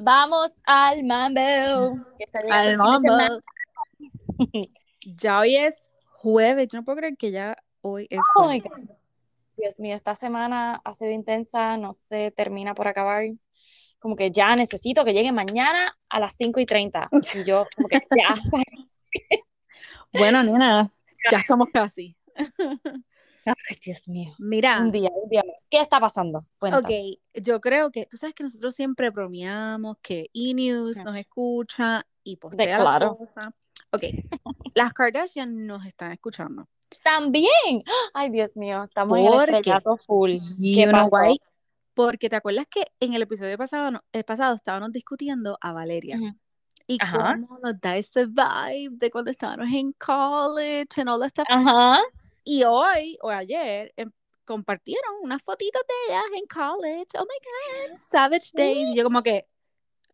Vamos al mambo. Al mambo. Ya hoy es jueves, yo no puedo creer que ya hoy es Oh jueves. Dios mío, esta semana ha sido intensa, no se termina por acabar. Como que ya necesito que llegue mañana a las 5 y 30. Y yo, como que ya. Bueno, nena, ya estamos casi. Ay, Dios mío. Mira, Un día, un día. ¿Qué está pasando? Cuenta. ok, yo creo que, tú sabes que nosotros siempre bromeamos que E-News nos escucha y postea la claro. cosa. Ok, las Kardashian nos están escuchando. También. Ay, Dios mío, estamos en el full. you ¿Qué pasó? why? Porque te acuerdas que en el episodio pasado, no- el pasado estábamos discutiendo a Valeria Ujú. y Ajá. cómo nos da ese vibe de cuando estábamos en college and all that stuff. Ajá. Y hoy o ayer em, compartieron unas fotitos de ellas en college. Oh my God, Savage Days. Y yo como que,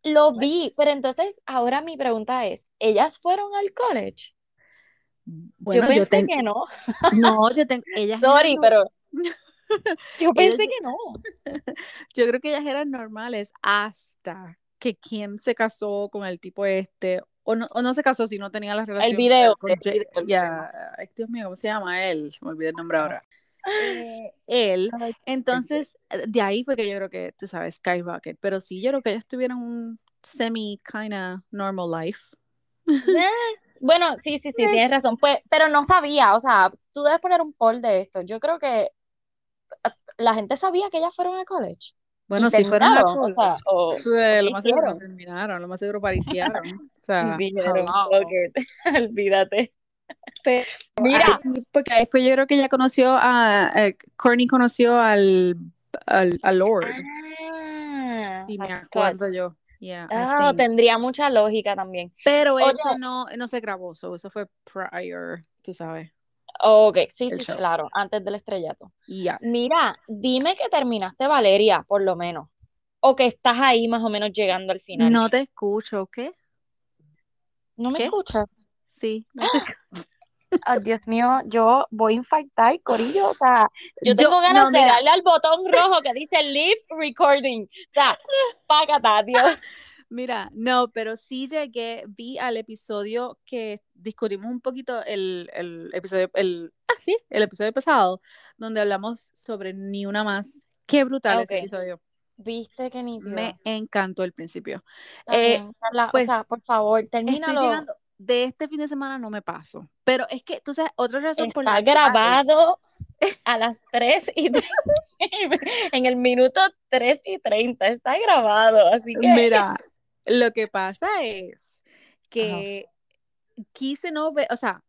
Lo what? vi, pero entonces ahora mi pregunta es, ¿ellas fueron al college? Yo Bueno, yo pensé que no. no, yo tengo, ellas Sorry, no- pero yo ellas, pensé que no. yo creo que ellas eran normales hasta que Kim se casó con el tipo este, o no, o no se casó si no tenía la El relación video, con el video, el video. ya, ay, Dios mío, ¿cómo se llama él? Se me olvidó el nombre ahora. Eh, él, entonces, eh, de ahí fue que yo creo que, tú sabes, Skyrocket, pero sí, yo creo que ellos tuvieron un semi kinda normal life. Eh, Bueno, sí, sí, sí, tienes razón. Pues, pero no sabía, o sea, tú debes poner un poll de esto. Yo creo que la gente sabía que ellas fueron al college Bueno, si fueron a terminaron, o sea, lo más seguro terminaron, lo más seguro pariciaron. O sea, olvídate. Pero Mira, sí, porque ahí fue yo creo que ella conoció a, eh, Courtney conoció al, al, al Lord, ah, si me a Scott. acuerdo yo. Yeah, Ah, tendría mucha lógica también. Pero Oye, eso no, no se grabó, so eso fue prior, tú sabes, ok, sí, sí, show. claro, antes del estrellato. Yes. Mira, dime que terminaste Valeria, por lo menos, o que estás ahí más o menos llegando al final. No te escucho, ¿qué? ¿No me ¿Qué? escuchas? Sí, no te escucho. Ay, Dios mío, yo voy a infartar, Corillo. O sea, yo Yo, tengo ganas no, de darle al botón rojo que dice Leave Recording. O sea, págata, Dios. mira, no, pero sí llegué, vi al episodio que discutimos un poquito el, el episodio, el, ah, sí, el episodio pasado, donde hablamos sobre Ni Una Más. Qué brutal Ok, ese episodio. viste qué nítido. Me encantó el principio. Eh, bien, Carla, o pues sea, por favor, estoy termínalo. llegando, de este fin de semana no me paso, pero es que, tú sabes, otra razón por Está la cual, grabado a las 3 y 30, en el minuto 3 y 30, está grabado, así que, mira, lo que pasa es ajá, que quise no ver, o sea,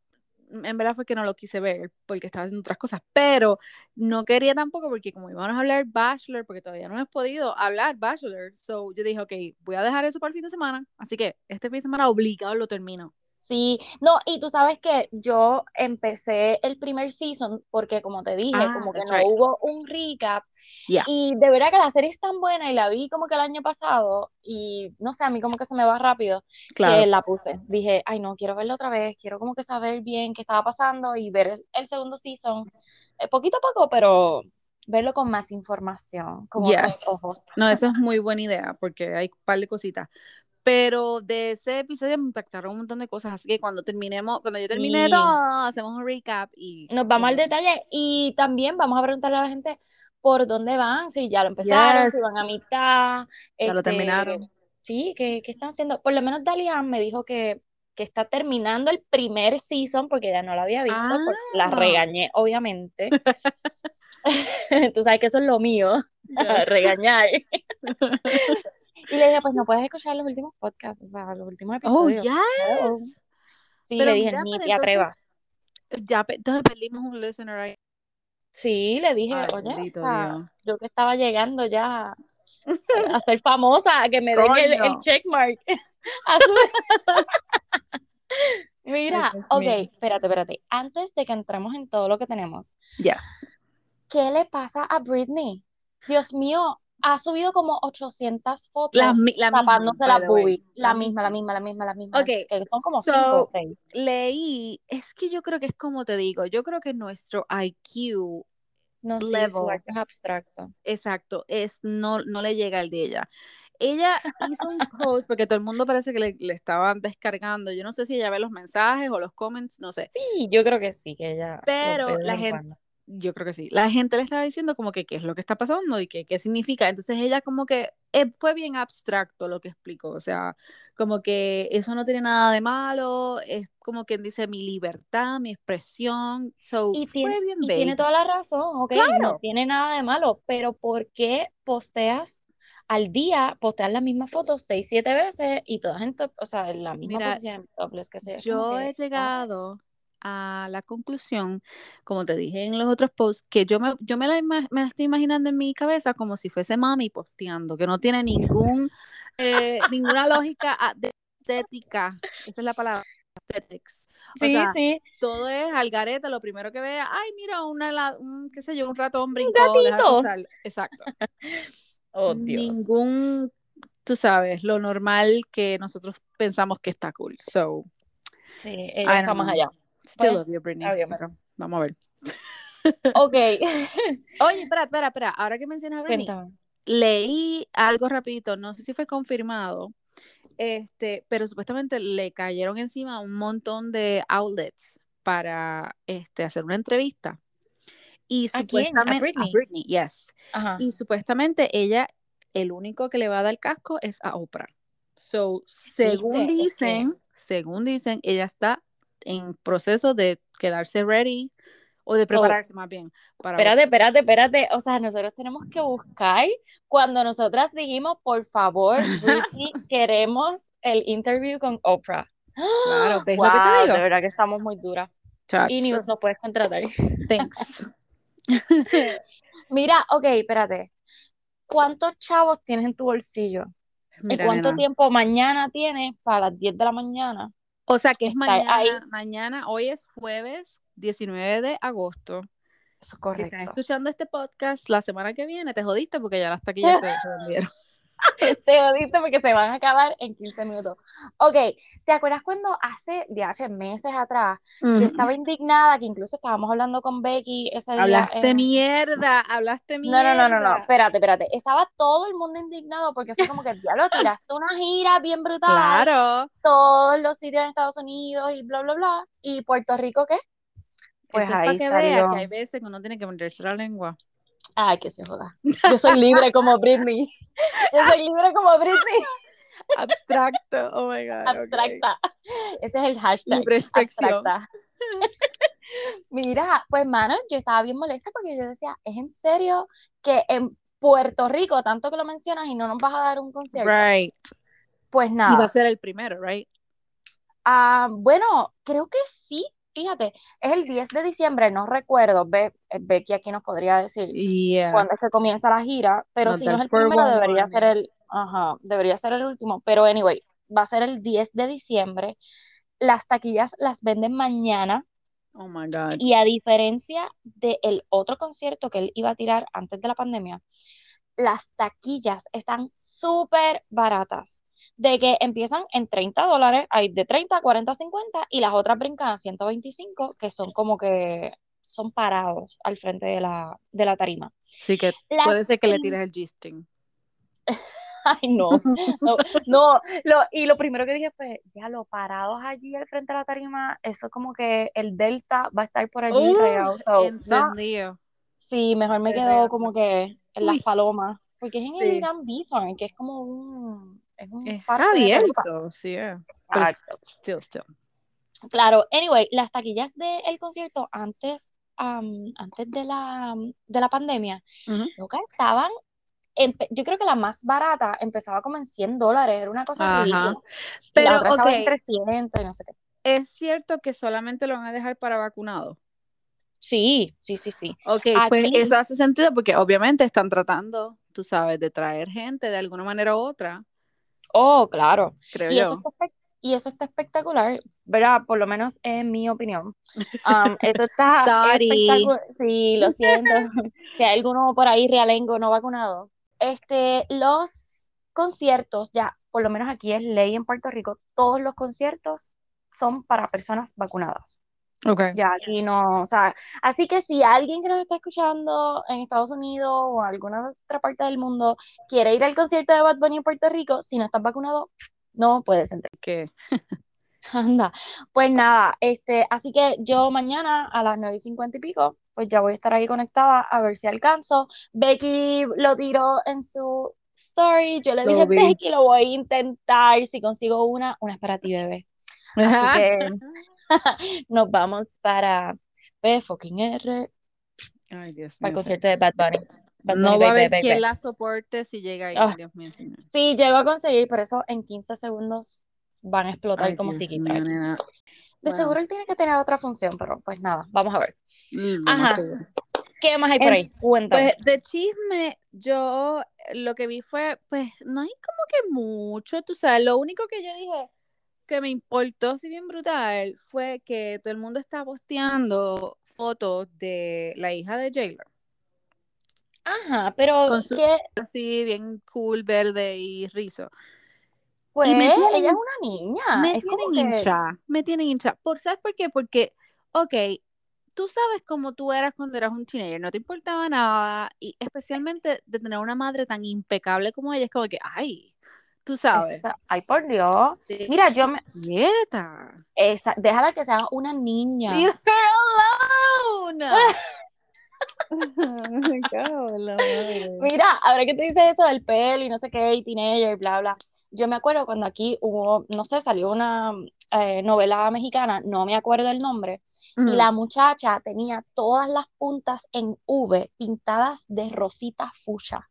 en verdad fue que no lo quise ver porque estaba haciendo otras cosas, pero no quería tampoco porque como íbamos a hablar Bachelor, porque todavía no hemos podido hablar Bachelor, so yo dije, ok, voy a dejar eso para el fin de semana, así que este fin de semana obligado lo termino. Sí, no, y tú sabes que yo empecé el primer season porque como te dije, Ah, como que no right. hubo un recap Yeah. y de verdad que la serie es tan buena y la vi como que el año pasado y no sé, a mí como que se me va rápido que Claro. la puse. Dije, ay no, quiero verla otra vez, quiero como que saber bien qué estaba pasando y ver el, segundo season, eh, poquito a poco, pero verlo con más información, otros Yes. ojos. No, eso es muy buena idea porque hay un par de cositas. Pero de ese episodio me impactaron un montón de cosas, así que cuando terminemos, cuando yo termine Sí. todo, hacemos un recap y, Nos vamos al detalle y también vamos a preguntarle a la gente por dónde van, si ya lo empezaron, si van a mitad, Ya lo este, terminaron. sí, ¿qué, qué están haciendo? Por lo menos Dalian me dijo que, que está terminando el primer season porque ya no lo había visto, porque la Ah. regañé, obviamente. Tú sabes que eso es lo mío, Yes. regañar. Y le dije, pues no puedes escuchar los últimos podcasts, o sea, los últimos Oh, episodios. Hello. yes. Sí, Pero le dije, mira, ni te atrevas. ya entonces perdimos un listener ahí. Sí, le dije, Ay, oye, bendito yo que estaba llegando ya a ser famosa, a que me den el, el checkmark. Ay, Mira, ok, espérate, espérate. Antes de que entremos en todo lo que tenemos, Yes. ¿qué le pasa a Britney? Dios mío, ha subido como 800 La, fotos la misma, tapándose by la boobie. La La misma, la misma. misma, la misma, la misma. Ok, Que son como cinco so, seis. leí, es que yo creo que es como te digo, yo creo que nuestro IQ No, sí, level, arte es abstracto. exacto, es, no, no le llega al de ella. ella hizo un post porque todo el mundo parece que le, le estaban descargando. Yo no sé si ella ve los mensajes o los comments, no sé. Sí, yo creo que sí, que ella. Pero la gente, cuando. Yo creo que sí. La gente le estaba diciendo como que qué es lo que está pasando y que qué significa. Entonces ella como que eh, fue bien abstracto lo que explicó. O sea, como que eso no tiene nada de malo. Es como quien dice mi libertad, mi expresión. So, Y fue bien y tiene toda la razón, ok, no Claro. tiene nada de malo, pero ¿por qué posteas al día, posteas las mismas fotos seis, siete veces y todas en top, o sea, la misma Mira, posición topless, que como yo que, he llegado a la conclusión, como te dije en los otros posts, que yo me, yo me la, ima- me la estoy imaginando en mi cabeza como si fuese mami posteando, que no tiene ningún, eh, ninguna lógica estética. Esa es la palabra, aesthetics. O Sí, sea, sí, todo es al garete, lo primero que vea, ay, mira, una, un, qué sé yo, un ratón un brincó, deja gatito. Exacto. Oh, Dios. Ningún, tú sabes, lo normal que nosotros pensamos que está cool. So, Sí, ella está más allá. Still Pues, love you, Britney, pero vamos a ver. Ok, Oye, espera, espera, espera. Ahora que mencionas a Britney, cuéntame. leí algo rapidito, no sé si fue confirmado, este, pero supuestamente le cayeron encima un montón de outlets para este, hacer una entrevista. Y ¿A quién? ¿A supuestamente, a Britney? Britney, yes. Ajá. Y supuestamente ella, el único que le va a dar casco es a Oprah. So, según dicen, según dicen, ella está en proceso de quedarse ready o de so, prepararse más bien para espérate, espérate, espérate. O sea, nosotros tenemos que buscar cuando nosotras dijimos, por favor, Britney, queremos el interview con Oprah. Claro, ¿ves lo que te Wow, de digo? verdad que estamos muy duras. Y News nos puedes contratar. thanks. Mira, ok, espérate. ¿Cuántos chavos tienes en tu bolsillo? ¿Y cuánto nena. tiempo mañana tienes para las 10 de la mañana O sea que es estar ahí? mañana, mañana, hoy es jueves 19 de agosto. Eso es Si estás correcto. escuchando este podcast la semana que viene, te jodiste porque ya las taquillas se vendieron. Te jodiste porque se van a acabar en 15 minutos. Ok, ¿te acuerdas cuando hace, de hace meses atrás, yo estaba indignada, que incluso estábamos hablando con Becky ese día Hablaste en... mierda, hablaste No, no, no, no, no, mierda. espérate, espérate. Estaba todo el mundo indignado porque fue como que, diablo, tiraste una gira bien brutal, Claro, todos los sitios en Estados Unidos y bla, bla, bla. ¿Y Puerto Rico qué? Pues eso es para ahí que vea salió... que hay veces que uno tiene que morderse la lengua. Ay, que se joda. Yo soy libre como Britney. Yo soy libre como Britney. Abstracto, oh my God. Abstracta. Ese es el hashtag. Abstracta. Mira, pues mano, yo estaba bien molesta porque yo decía, ¿es en serio que en Puerto Rico, tanto que lo mencionas y no nos vas a dar un concierto? Right. Pues Y va a nada. ser el primero, right? Ah, bueno, creo que sí. Fíjate, es el 10 de diciembre, no recuerdo. Be Becky aquí nos podría decir Yeah. cuándo es que comienza la gira, pero si no es el primero, 411 debería ser el, ajá, debería ser el último. Pero anyway, va a ser el 10 de diciembre. Las taquillas las venden mañana. Oh my God. Y a diferencia del otro concierto que él iba a tirar antes de la pandemia, las taquillas están súper baratas. De que empiezan en 30 dólares, hay de 30, 40, 50, y las otras brincan a 125, que son como que son parados al frente de la, de la tarima. Sí que puede ser que le tires el G-string. Ay, no, no, no, lo, y lo primero que dije fue, ya lo parados allí al frente de la tarima, eso como que el Delta va a estar por allí Uh. So, no, sí, mejor me quedo como que en las Uy, palomas, porque es en el sí. Irán Bithorn, que es como un, es un abierto, sí. Exacto. still, still. Claro, anyway, las taquillas del concierto antes, antes de la, de la pandemia, Ujú. loca, estaban, empe- yo creo que la más barata empezaba como en 100 dólares, era una cosa ridícula. La Pero, otra estaba en ok, 300 y no sé qué. es cierto que solamente lo van a dejar para vacunados. Sí, sí, sí, sí. Ok, pues eso hace sentido porque obviamente están tratando, tú sabes, de traer gente de alguna manera u otra, oh, claro. creo Y eso yo. está, espe- y eso está espectacular, ¿verdad? Por lo menos en mi opinión. Am, eso está Sorry. espectacular. Sí, lo siento. Si hay alguno por ahí realengo no vacunado. Este, los conciertos, ya, por lo menos aquí es ley en Puerto Rico, todos los conciertos son para personas vacunadas. Okay. Ya aquí no, o sea, así que si alguien que nos está escuchando en Estados Unidos o alguna otra parte del mundo quiere ir al concierto de Bad Bunny en Puerto Rico, si no estás vacunado, no puedes entrar. ¿Qué? Anda, pues nada, este, así que yo mañana a las 9 y 50 y pico, pues ya voy a estar ahí conectada a ver si alcanzo. Becky lo tiró en su story, yo le Lo dije, vi. Becky, lo voy a intentar, si consigo una, una es para ti, bebé. Así que nos vamos para P fucking R, Ay, Dios para el concierto de Bad Bunny. Bad No Bunny, va a haber quien la soporte si llega ahí. Ah. Dios mío, señor. Sí, llego a conseguir, por eso en 15 segundos van a explotar Ay, como si. De Bueno. seguro él tiene que tener otra función, pero pues nada, vamos a ver. Mm, Ajá. ¿Qué más hay por En- ahí? Cuéntame. Pues de chisme, yo lo que vi fue, pues no hay como que mucho, tú sabes, lo único que yo dije que me importó, si bien brutal, fue que todo el mundo está posteando fotos de la hija de Jailer, Ajá, pero Con su- que, así bien cool, verde y rizo. pues, me tienen- ella es una niña. me es como tienen que, hincha, me tienen hincha. ¿Por, ¿Sabes por qué? Porque, ok, tú sabes cómo tú eras cuando eras un teenager, no te importaba nada, y especialmente de tener una madre tan impecable como ella, es como que, ay, tú sabes, esa- ay, por Dios. Mira, yo me, quieta. esa, déjala que sea una niña. Leave her alone. Mira, ahora que te dices eso del pelo y no sé qué, y teenager y bla, bla. Yo me acuerdo cuando aquí hubo, no sé, salió una eh, novela mexicana, no me acuerdo el nombre, y la muchacha tenía todas las puntas en V pintadas de rosita fucha.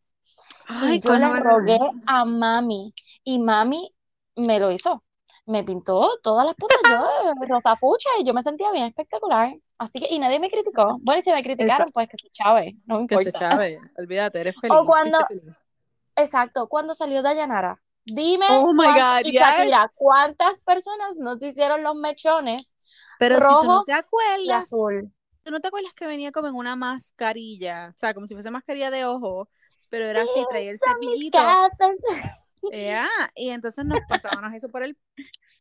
Ay, Y yo le ¿cuándo era rogué a mami y mami me lo hizo. Me pintó todas las puntas yo de rosa fucha y yo me sentía bien espectacular. Así que, y nadie me criticó. Bueno, y si me criticaron, pues que se chave, no me Que se importa. chave, olvídate, eres feliz. O cuando- feliz. Exacto, cuando salió Dayanara, dime Oh my God, y yes. Shakira, ¿cuántas personas nos hicieron los mechones Pero si tú no rojo te y acuerdas, azul? ¿tú no te acuerdas que venía como en una mascarilla? O sea, como si fuese mascarilla de ojo, pero era así, traía el cepillito. y entonces nos pasábamos eso por el...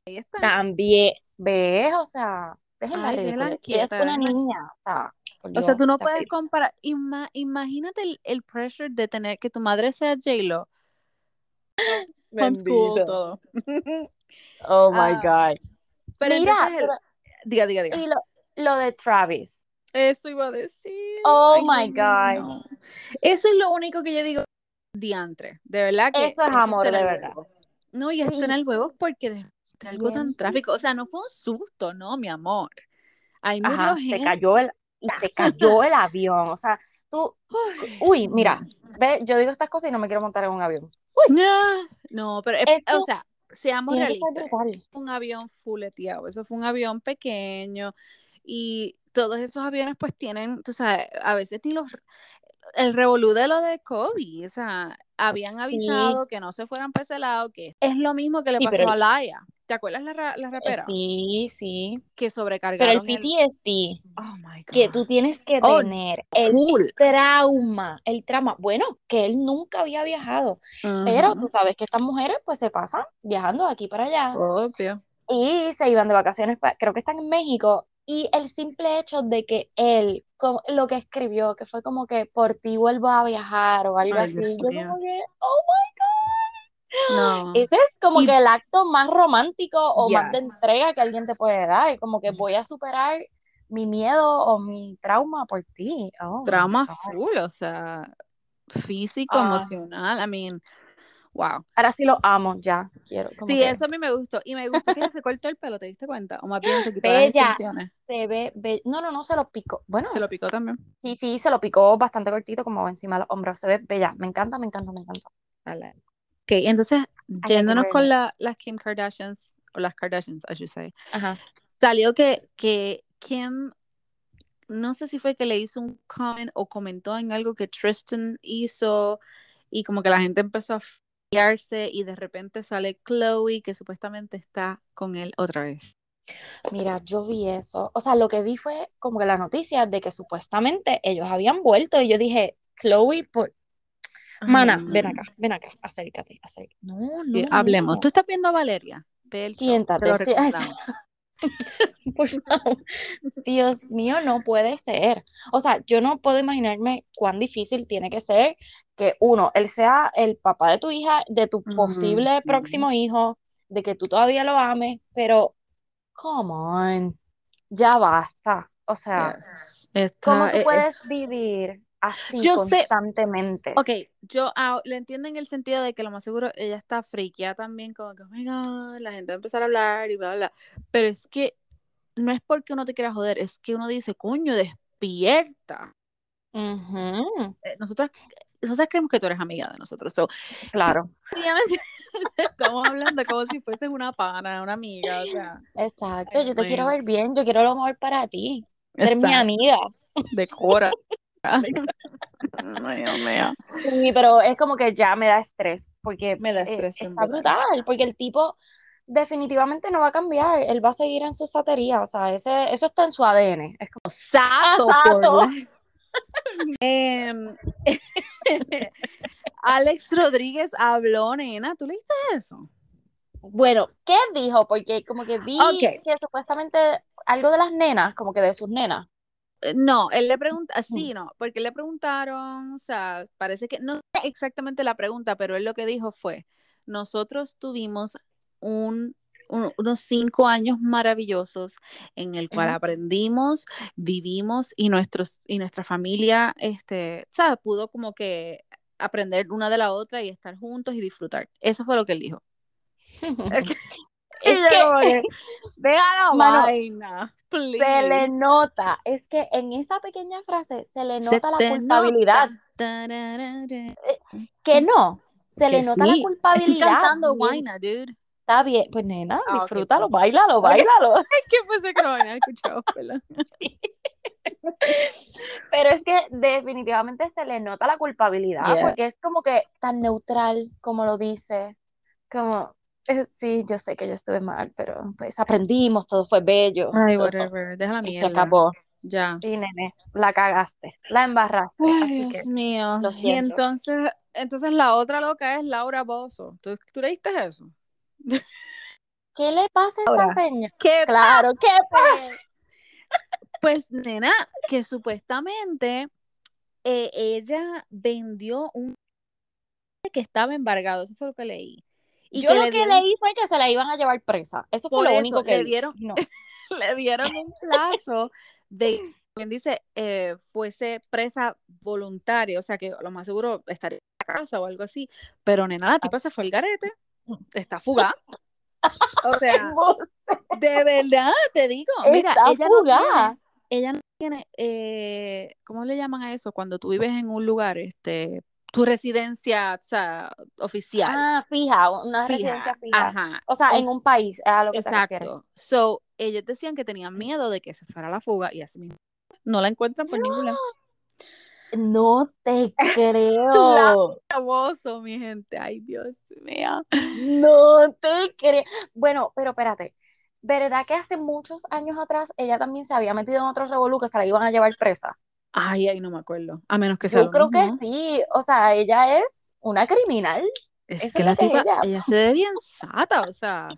Ahí está. También, ¿ves? O sea, déjenla Ay. Ella es una niña. O sea, O sea, tú no puedes comparar. Ima- imagínate el, el pressure de tener que tu madre sea J-Lo. Homeschool, todo. Oh my Ah, God. Pero Mira, entonces pero- Diga, diga, diga. y lo, lo de Travis. Eso iba a decir. Oh Ay, my God. Eso es lo único que yo digo. Diantre. De verdad que. Eso es amor, de verdad. huevo. No, y esto Sí. en el huevo porque de, de algo tan tráfico. O sea, no fue un susto, no, mi amor. Ajá, se gente. cayó el, y se cayó el avión. O sea, tú, uy, mira, ve, yo digo estas cosas y no me quiero montar en un avión. No, no, pero, Esto o sea, seamos realistas. un avión fuleteado, eso fue un avión pequeño y todos esos aviones pues tienen, tú sabes, a veces ni los, el revolú de lo de COVID, o sea, habían Sí. avisado que no se fueran para ese lado, que es lo mismo que le Sí, pasó pero a Laia, ¿te acuerdas la, la Eh, rapera? Sí, sí. Que Pero el sobrecargaron el... PTSD Oh my que tú tienes que Oh, tener, el Full. trauma, el trauma, bueno, que él nunca había viajado, pero tú sabes que estas mujeres pues se pasan viajando de aquí para allá Obvio. y se iban de vacaciones, creo que están en México, y el simple hecho de que él, lo que escribió, que fue como que por ti vuelvo a viajar o algo Ay, así, Dios yo como que, oh my No. God, ese es como Y- que el acto más romántico o más de entrega que alguien te puede dar, como que voy a superar mi miedo o mi trauma por ti, oh Trauma full, o sea, físico, Ah. emocional, I mean, wow. Ahora sí lo amo, ya, quiero, Sí, que eso a mí me gustó. Y me gustó que se cortó el pelo, ¿te diste cuenta? O más bien se quitó las Bella. extensiones. se ve, be- no, no, no, se lo picó, bueno, Se lo picó también. sí, sí, se lo picó bastante cortito, como encima de los hombros, se ve bella, me encanta, me encanta, me encanta. Ala. Ok, entonces, yéndonos con la- las Kim Kardashians, o las Kardashians, I should say. Ajá. Salió que, que Kim, no sé si fue que le hizo un comment o comentó en algo que Tristan hizo, y como que la gente empezó a y de repente sale Chloe, que supuestamente está con él otra vez. Mira, yo vi eso. O sea, lo que vi fue como que la noticia de que supuestamente ellos habían vuelto y yo dije, Chloe, por... Mana, Ay, ven acá, ven acá, acércate, acércate. No, no, hablemos. no. Tú estás viendo a Valeria. Te Siéntate, sí. Por favor. Dios mío, no puede ser. O sea, yo no puedo imaginarme cuán difícil tiene que ser que uno, él sea el papá de tu hija, de tu posible próximo hijo, de que tú todavía lo ames, pero, come on, ya basta. O sea, Yes. ¿cómo Está, tú eh, eh, puedes vivir así yo sé, constantemente? ok, yo ah, le entiendo en el sentido de que lo más seguro ella está friqueada también, como que, oh my God, la gente va a empezar a hablar y bla, bla, bla. Pero es que no es porque uno te quiera joder, es que uno dice, coño, despierta. Eh, Nosotros, nosotros creemos que tú eres amiga de nosotros. So, Claro, estamos hablando como si fueses una pana, una amiga, o sea, exacto. Yo te quiero ver bien, yo quiero lo mejor para ti. Eres mi amiga. decora. Ay, Dios mío. Sí, pero es como que ya me da estrés, porque Me da eh, estrés bien está brutal, porque el tipo definitivamente no va a cambiar, él va a seguir en su satería, o sea, ese, eso está en su ADN. Es como, Sato ¡Ah, por la... Em, Alex Rodríguez habló, nena. ¿Tú leíste eso? Bueno, ¿qué dijo? Porque como que vi que supuestamente algo de las nenas, como que de sus nenas. Eh, No, él le pregunta, sí, no, porque le preguntaron, o sea, parece que, no sé exactamente la pregunta, pero él lo que dijo fue, nosotros tuvimos un, un- unos cinco años maravillosos en el cual Ujú. aprendimos, vivimos y, nuestros, y nuestra familia, este, ¿sabes? Pudo como que aprender una de la otra y estar juntos y disfrutar. Eso fue lo que él dijo. Es que, la vaina, se le please. nota, es que en esa pequeña frase se le Se nota la te culpabilidad, nota. Tararara. que no, se le Que nota la sí. Estoy culpabilidad. cantando bien- Guayna, dude. Está bien, pues nena, Ah, disfrútalo, bailalo, bailalo. ¿Qué fue ese que no había escuchado? ¿verdad? Pero es que definitivamente se le nota la culpabilidad, Yeah. porque es como que tan neutral como lo dice, como, eh, sí, yo sé que yo estuve mal, pero pues aprendimos, todo fue bello, Ay, todo- whatever. Deja la y se mierda. acabó. Ya. Sí, nene, la cagaste, la embarraste, Ay, así Dios que mío. lo Y entonces, entonces la otra loca es Laura Bozo. ¿Tú, tú leíste eso? ¿Qué le pasa a esa peña? ¿Qué Claro, ¿qué pasa? Pues, nena, que supuestamente eh, ella vendió un que estaba embargado. Eso fue lo que leí. Y Yo que lo le que leí fue que se la iban a llevar presa. Eso fue por lo eso, único que le dieron, No. le dieron un plazo de, quien dice, eh, fuese presa voluntaria, o sea que lo más seguro estaría en la casa o algo así. Pero nena, la tipa se fue al garete, está fugada. O sea, de verdad te digo, mira, Está ella no tiene, ella no tiene, eh, ¿cómo le llaman a eso? Cuando tú vives en un lugar, este, tu residencia, o sea, oficial, Ah, fija, una fija, residencia fija. ajá, O sea, o en un país, a lo que exacto. So, ellos decían que tenían miedo de que se fuera la fuga y así mismo no la encuentran por ningún lado. No te creo. Famoso, mi gente, ay Dios mío. No te creo. Bueno, pero espérate. ¿Verdad que hace muchos años atrás ella también se había metido en otro revolú que se la iban a llevar presa? Ay, ay, no me acuerdo. A menos que sea Yo lo creo que sí. O sea, ella es una criminal. Es Eso que la tipa, ella. ella se ve bien sata, o sea,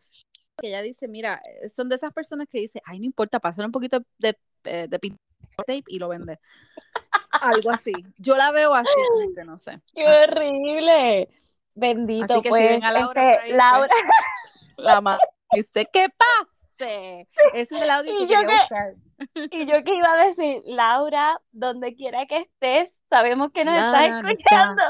que ella dice, mira, eh, son de esas personas que dice, ay, no importa, pasar un poquito de, eh, de pintura tape y lo vende. Algo así. Yo la veo así, gente, no sé. ¡Qué horrible! Bendito, Así que si pues, ven a Laura este, por ahí, Laura, La mamá dice, ¿qué pase? Ese es el audio Y que quería que- buscar. y yo que iba a decir, Laura, donde quiera que estés, sabemos que nos Laura estás no escuchando.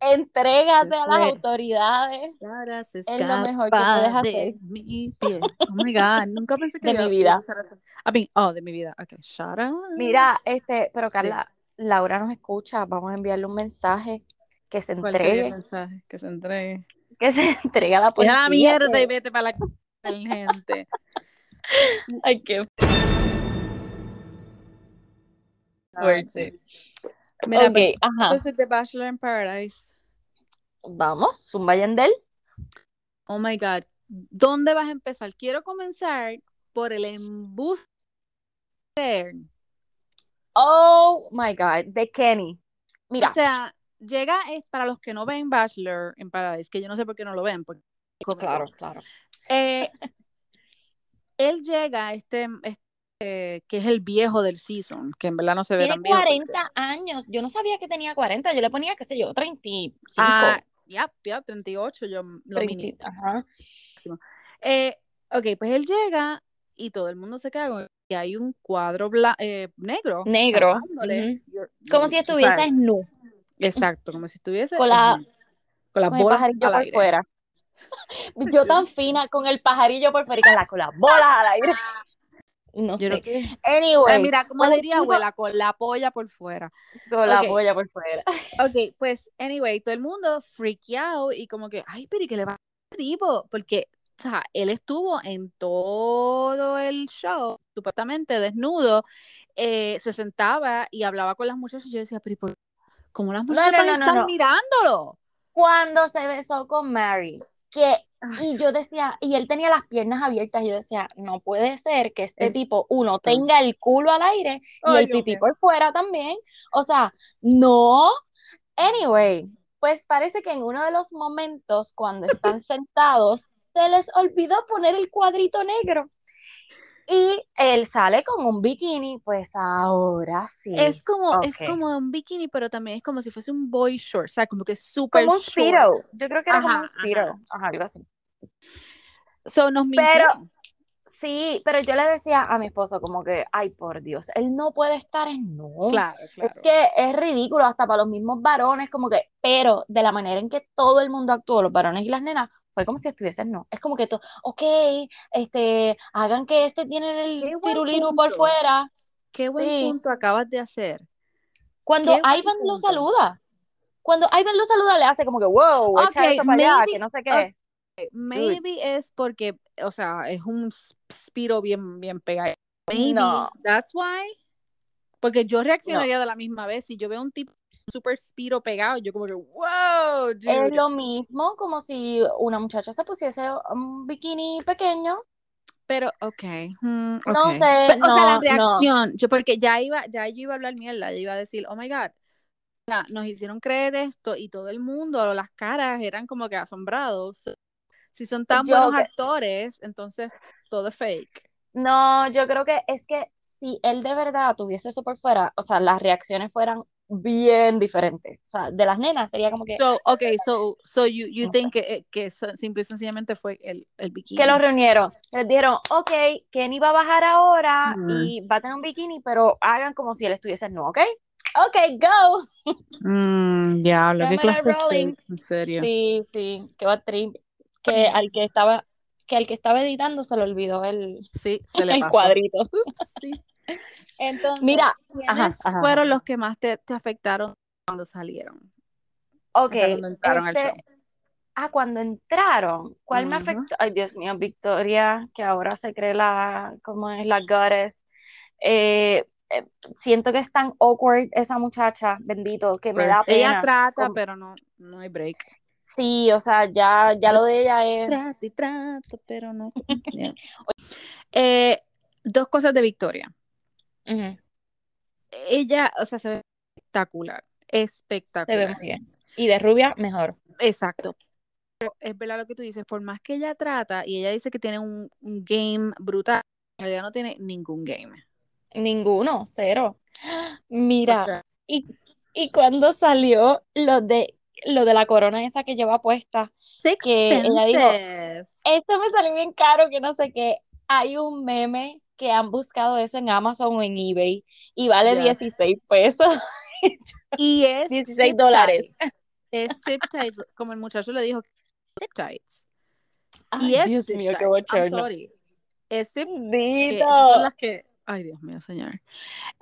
Entrégate a las autoridades Laura se Es lo mejor que puedes hacer. de mi piel. Oh my God, nunca pensé que de iba- mi a vida. eso. I mean, oh, de mi vida. Ok, shut up. Mira, este, pero Carla, Laura nos escucha, vamos a enviarle un mensaje que se ¿Cuál sería el entregue, mensaje? Que se entregue. que se entregue a la policía. la mierda que- y vete para la gente. Ay, qué fuerte. Mira, Ok, pues, ajá. entonces The Bachelor in Paradise. Vamos, Zumba Yandel. Oh my God. ¿Dónde vas a empezar? Quiero comenzar por el embuste. Oh my God, de Kenny. Mira, O sea, llega, es para los que no ven Bachelor in Paradise, que yo no sé por qué no lo ven. Porque, claro, claro. Eh, él llega, este, este, que es el viejo del season, que en verdad no se ve Tiene tan viejo. porque- 40 años. Yo no sabía que tenía 40. Yo le ponía, qué sé yo, 35. Ah, ya, ya, 38, yo lo 30, mínimo. ajá. Eh, ok, pues él llega y todo el mundo se con que hay un cuadro bla- eh, negro. Negro, Como si estuviese sabes. nu, Exacto, como si estuviese Con la- con las con bolas al por aire. fuera. Yo tan fina con el pajarillo por fuera y con las bolas al aire. No Yo creo sé. que Anyway, Ah, mira, como pues diría tipo- abuela, con la polla por fuera. con la polla por fuera. Ok, pues, anyway, todo el mundo freakeado y como que, ay, pero ¿y qué le va a este tipo? Porque, o sea, él estuvo en todo el show, supuestamente desnudo, eh, se sentaba y hablaba con las muchachas y yo decía, pero ¿y por- ¿cómo las muchachas no, no, no, estar no. mirándolo? Cuando se besó con Mary, que Ay, Y yo decía, y él tenía las piernas abiertas, y yo decía, no puede ser que este tipo, uno, tenga el culo al aire y Ay, el pipí por fuera también. O sea, no. Anyway, pues parece que en uno de los momentos cuando están sentados, se les olvidó poner el cuadrito negro. Y él sale con un bikini, pues ahora sí. Es como, es ok. como un bikini, pero también es como si fuese un boy short, o sea, como que súper como un. Speedo. Yo creo que era como Ajá, un Speedo. ajá. Ajá, algo así. So, nos Pero-. Sí, pero yo le decía a mi esposo como que, ay, por Dios, él no puede estar en no. Claro, claro. Es que es ridículo hasta para los mismos varones, como que, pero de la manera en que todo el mundo actuó, los varones y las nenas, fue como si estuviesen no. Es como que, to- ok, este, hagan que este tiene el tiruliru por fuera. Qué buen Sí. punto acabas de hacer. Cuando Qué Ivan lo punto. saluda, cuando Ivan lo saluda, le hace como que, wow, echa Ok, eso para allá, maybe- que no sé qué. Maybe es porque, o sea, es un spiro bien, bien pegado. Maybe No. that's why. Porque yo reaccionaría de la misma vez. Si yo veo un tipo super spiro pegado, yo como que, wow, Es lo mismo como si una muchacha se pusiese un bikini pequeño. Pero, ok. mm, No ok. sé, Pero, o sea, la no, no. reacción, yo porque ya iba, ya yo iba a hablar mierda, yo iba a decir, oh my God, sea, nos hicieron creer esto y todo el mundo, las caras eran como que asombrados. Si son tan Yo buenos actores, entonces todo es fake. No, yo creo que es que si él de verdad tuviese eso por fuera, o sea, las reacciones fueran bien diferentes. O sea, de las nenas sería como que, So, okay, so, so you, you think que, que so- simple y sencillamente fue el, el bikini. que los reunieron. Les dijeron, ok, Kenny va a bajar ahora Mm. y va a tener un bikini, pero hagan como si él estuviese no, ¿ok? Ok, go. Mm, diablo, qué Cámara clase fake, en serio. Sí, sí, qué va. Que al que estaba, que al que estaba editando se le olvidó el, Sí, se le el pasó. cuadrito. Ups, sí. Entonces, Mira, ¿quiénes ajá, ajá. fueron los que más te, te afectaron cuando salieron? Ok, O sea, cuando entraron al este, show. ah, cuando entraron, ¿cuál me afectó? Ay, Dios mío, Victoria, que ahora se cree la, ¿cómo es? La goddess. Eh, eh, siento que es tan awkward esa muchacha, bendito, que me da Pues, Ella pena. trata, Como- pero no, no hay break. Sí, o sea, ya, ya lo de ella es. Trata y trata, pero no. Eh, dos cosas de Victoria. Ella, o sea, se ve espectacular. se ve Espectacular. muy bien. Y de rubia, mejor. Exacto. Pero es verdad lo que tú dices, por más que ella trata y ella dice que tiene un, un game brutal, en realidad no tiene ningún game. Ninguno, cero. O Mira, sea, y, y cuando salió lo de, lo de la corona esa que lleva puesta, que ella dijo, esto me salió bien caro, que no sé qué. Hay un meme que han buscado eso en Amazon o en eBay y vale Yes. 16 pesos. Y es 16 zip dólares. Es zip ties, como el muchacho le dijo, zip. Ay, Y es Dios zip mío, qué. I'm bochorno. sorry. Es zip que esas son las que. Ay, Dios mío, señor.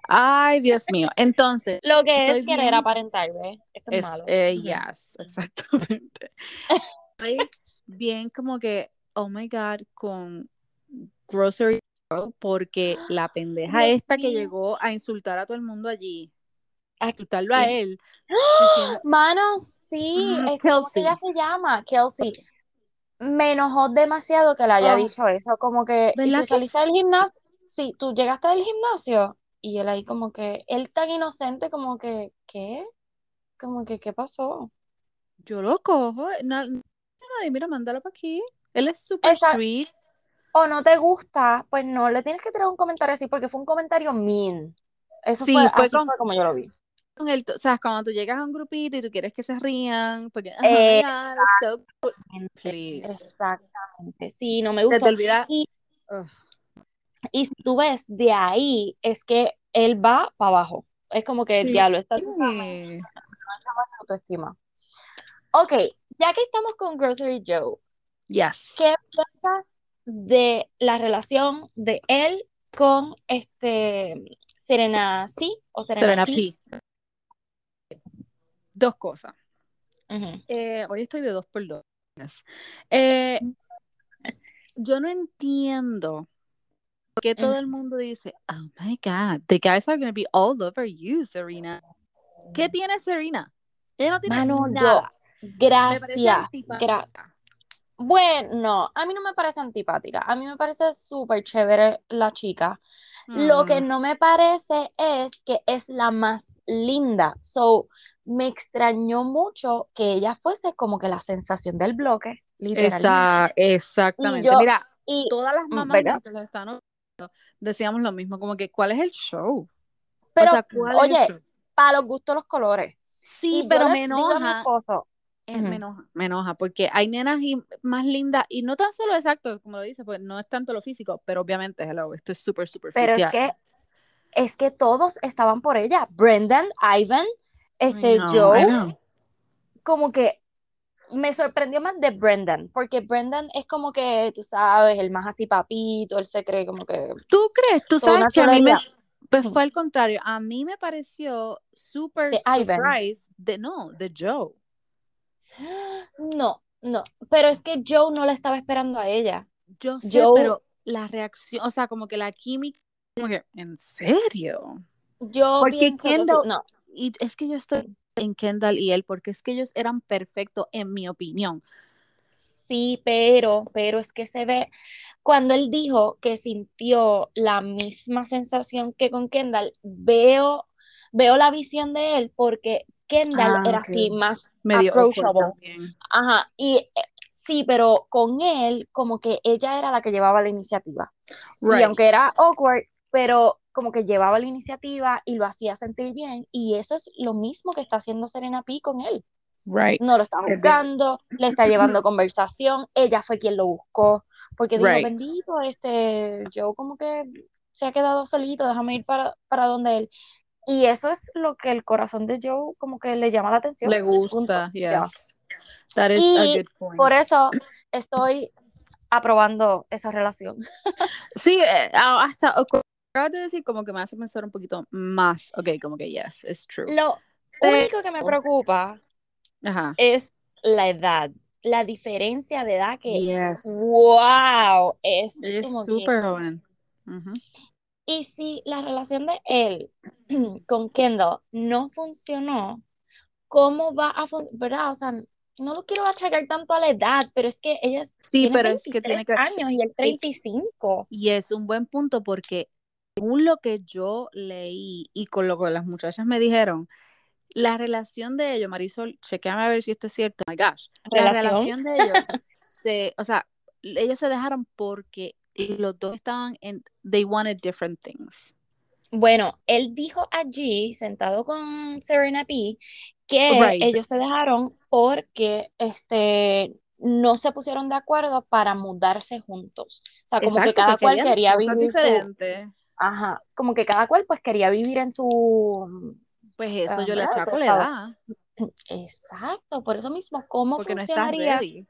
Ay, Dios mío. Entonces, Lo que es querer bien. aparentar, ¿ves? Eso es es, malo. eh, yes, exactamente. Estoy bien como que, oh my God, con Grocery porque la pendeja Dios esta que mío. llegó a insultar a todo el mundo allí, ¿A insultarlo a él, diciendo, Mano, sí, Mm, ¿cómo que Kelsey. ella se llama? Kelsey. Me enojó demasiado que le haya Oh. dicho eso, como que, ¿y ¿Verdad tú que saliste del gimnasio? Sí, tú llegaste del gimnasio. Y él ahí como que, él tan inocente como que, ¿qué? Como que, ¿qué pasó? yo lo cojo, na- nadie, mira, mándalo para aquí. Él es super Esa- sweet. O no te gusta, pues no le tienes que tirar un comentario así porque fue un comentario mean. Eso Sí, fue, fue con- fue como yo lo vi. Con el, o sea, cuando tú llegas a un grupito y tú quieres que se rían, porque, oh Eh, my God, so cool. Exactamente. Sí, no me Se gustó. te olvida. Y, y si tú ves, de ahí es que él va para abajo. Es como que el Sí. diablo está Sí. autoestima. Ok, ya que estamos con Grocery Joe, Yes. ¿qué piensas de la relación de él con este Serena C o Serena, Serena P? P. Dos cosas. Eh, hoy estoy de dos por dos. Eh, yo no entiendo por qué todo el mundo dice, oh my God, the guys are going to be all over you, Serena. ¿Qué tiene Serena? Ella no tiene Mano, yo, nada. Parece gracias. gra- Bueno, a mí no me parece antipática. A mí me parece súper chévere la chica. Lo que Mm, no me parece es que es la más linda. So, me extrañó mucho que ella fuese como que la sensación del bloque, literalmente. esa- Y exactamente. yo, Mira, y, todas las mm, mamás estaban oyendo, decíamos lo mismo, como que, ¿cuál es el show? O Pero, sea, ¿cuál es el oye, para los gustos los colores. Sí, Y pero me enoja, esposo, eh, ujú, me enoja, me enoja, porque hay nenas y- más lindas, y no tan solo exacto, como lo dice, pues no es tanto lo físico, pero obviamente, hello, esto es súper pero es superficial. que, es que todos estaban por ella. Brendan, Ivan, este, know, Joe, como que me sorprendió más de Brendan, porque Brendan es como que, tú sabes, el más así papito, él se cree como que ¿Tú crees? Tú sabes que a mí me, pues fue al contrario, a mí me pareció súper De Ivan. surprise de, no, de Joe. No, no, pero es que Joe no la estaba esperando a ella. Yo sé, Joe, pero la reacción, o sea, como que la química, como que, ¿en serio? yo Porque que Kendall, no, y es que yo estoy en Kendall y él, porque es que ellos eran perfectos, en mi opinión. sí, pero, pero es que se ve, cuando él dijo que sintió la misma sensación que con Kendall, veo, veo la visión de él porque Kendall Ah, era así más Medio approachable. Ajá, y eh, sí, pero con él como que ella era la que llevaba la iniciativa. Y aunque Right, era awkward, pero como que llevaba la iniciativa y lo hacía sentir bien. Y eso es lo mismo que está haciendo Serena P con él. right. No lo está juzgando, le está llevando conversación, ella fue quien lo buscó, porque dijo, Right, bendito, este, yo como que se ha quedado solito, déjame ir para, para donde él. Y eso es lo que el corazón de Joe como que le llama la atención. le gusta, yes. That is a Y good point. por eso estoy aprobando esa relación. Sí, eh, hasta acabas de decir como que me hace pensar un poquito más. Ok, como que yes, it's true. Lo único que me preocupa ajá, es la edad, la diferencia de edad que, yes. wow, es súper joven. Ujú. Y si la relación de él con Kendall no funcionó, ¿cómo va a funcionar? O sea, no lo quiero achacar tanto a la edad, pero es que ella Sí, tiene pero es que 23 tiene que... años y y- 35. Y es un buen punto porque según lo que yo leí y con lo que las muchachas me dijeron, la relación de ellos, Marisol, chequeame a ver si esto es cierto. Oh my gosh. La ¿Relación? relación de ellos se, o sea, ellos se dejaron porque los dos estaban en, they wanted different things. Bueno, él dijo allí, sentado con Serena P, que Right. ellos se dejaron porque este, no se pusieron de acuerdo para mudarse juntos. O sea, como que Exacto, que cada cual quería vivir su, ajá, como que cada cual pues quería vivir en su, Pues eso ah, yo le achaco la edad, Exacto, por eso mismo, ¿cómo porque no funcionaría? ready.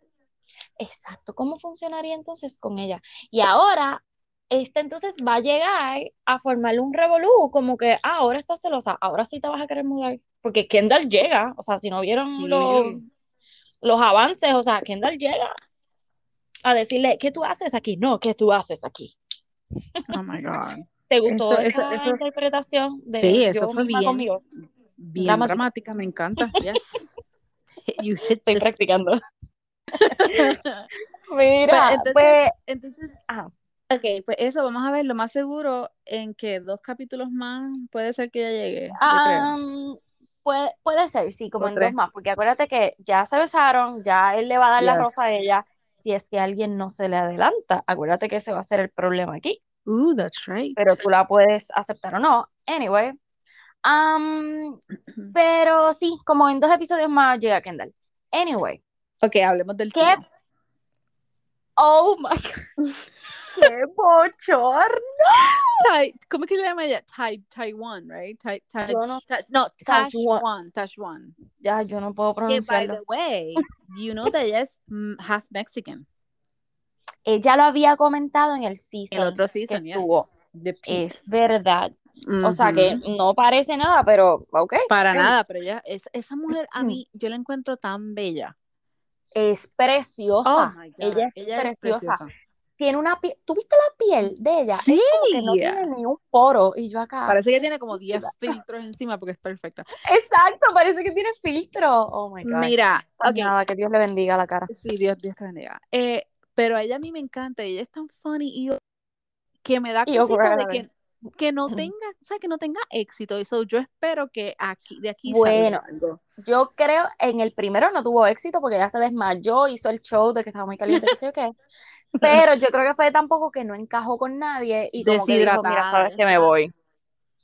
Exacto, ¿cómo funcionaría entonces con ella? Y ahora, esta entonces va a llegar a formarle un revolú, como que, ah, ahora estás celosa, ahora sí te vas a querer mudar. Porque Kendall llega, o sea, si no vieron los, Sí. los avances, o sea, Kendall llega a decirle, ¿qué tú haces aquí? No, ¿qué tú haces aquí? Oh my God. ¿Te gustó Eso, esa eso, interpretación de sí, eso fue bien, conmigo? bien Dramática. dramática, me encanta. Yes. You hit Estoy practicando. Pues Mira, entonces, pues, entonces, ajá. ok, pues eso, vamos a ver, lo más seguro en que dos capítulos más puede ser que ya llegue, yo creo. Am, puede, puede ser, sí, como O en dos más, porque acuérdate que ya se besaron, ya él le va a dar la rosa a ella. si es que alguien no se le adelanta. Acuérdate que ese va a ser el problema aquí. Ooh, that's right. Pero tú la puedes aceptar o no. Anyway. Um, pero sí, como en dos episodios más llega Kendall. Anyway. Ok, hablemos del ¿Qué? tío. Oh my God. ¡Qué bochorno! Tai- ¿Cómo es que se llama ella? Tai, Taiwan, right? Tai, Tai- no- Ta- no, Taiwan. Tashwan. Ya, yo no puedo Que, by pronunciarlo. the way, you know that ella es mm, half Mexican. Ella lo había comentado en el El season otro que season, yes. estuvo. Pete. Es verdad. O sea que Ujú. no parece nada, pero ok. Para nada, pero ella, es, esa mujer a mí, yo la encuentro tan bella. Es preciosa. Oh my God, ella es preciosa. Tiene una piel. ¿Tú viste la piel de ella? Sí. Es como que no tiene ni un poro. Y yo acá. Parece que tiene como 10 filtros encima porque es perfecta. Exacto, parece que tiene filtro. Oh my God. Mira, Pues ok, Nada, que Dios le bendiga la cara. sí, Dios, Dios te bendiga. Eh, pero a ella a mí me encanta, ella es tan funny y que me da cosita de que, que no tenga, o sea, que no tenga éxito. Y so, yo espero que aquí, de aquí Bueno. salga. Yo creo, en el primero no tuvo éxito porque ella se desmayó, hizo el show de que estaba muy caliente, qué sé qué. Pero yo creo que fue tampoco que no encajó con nadie y como que dijo, mira, sabes que me voy.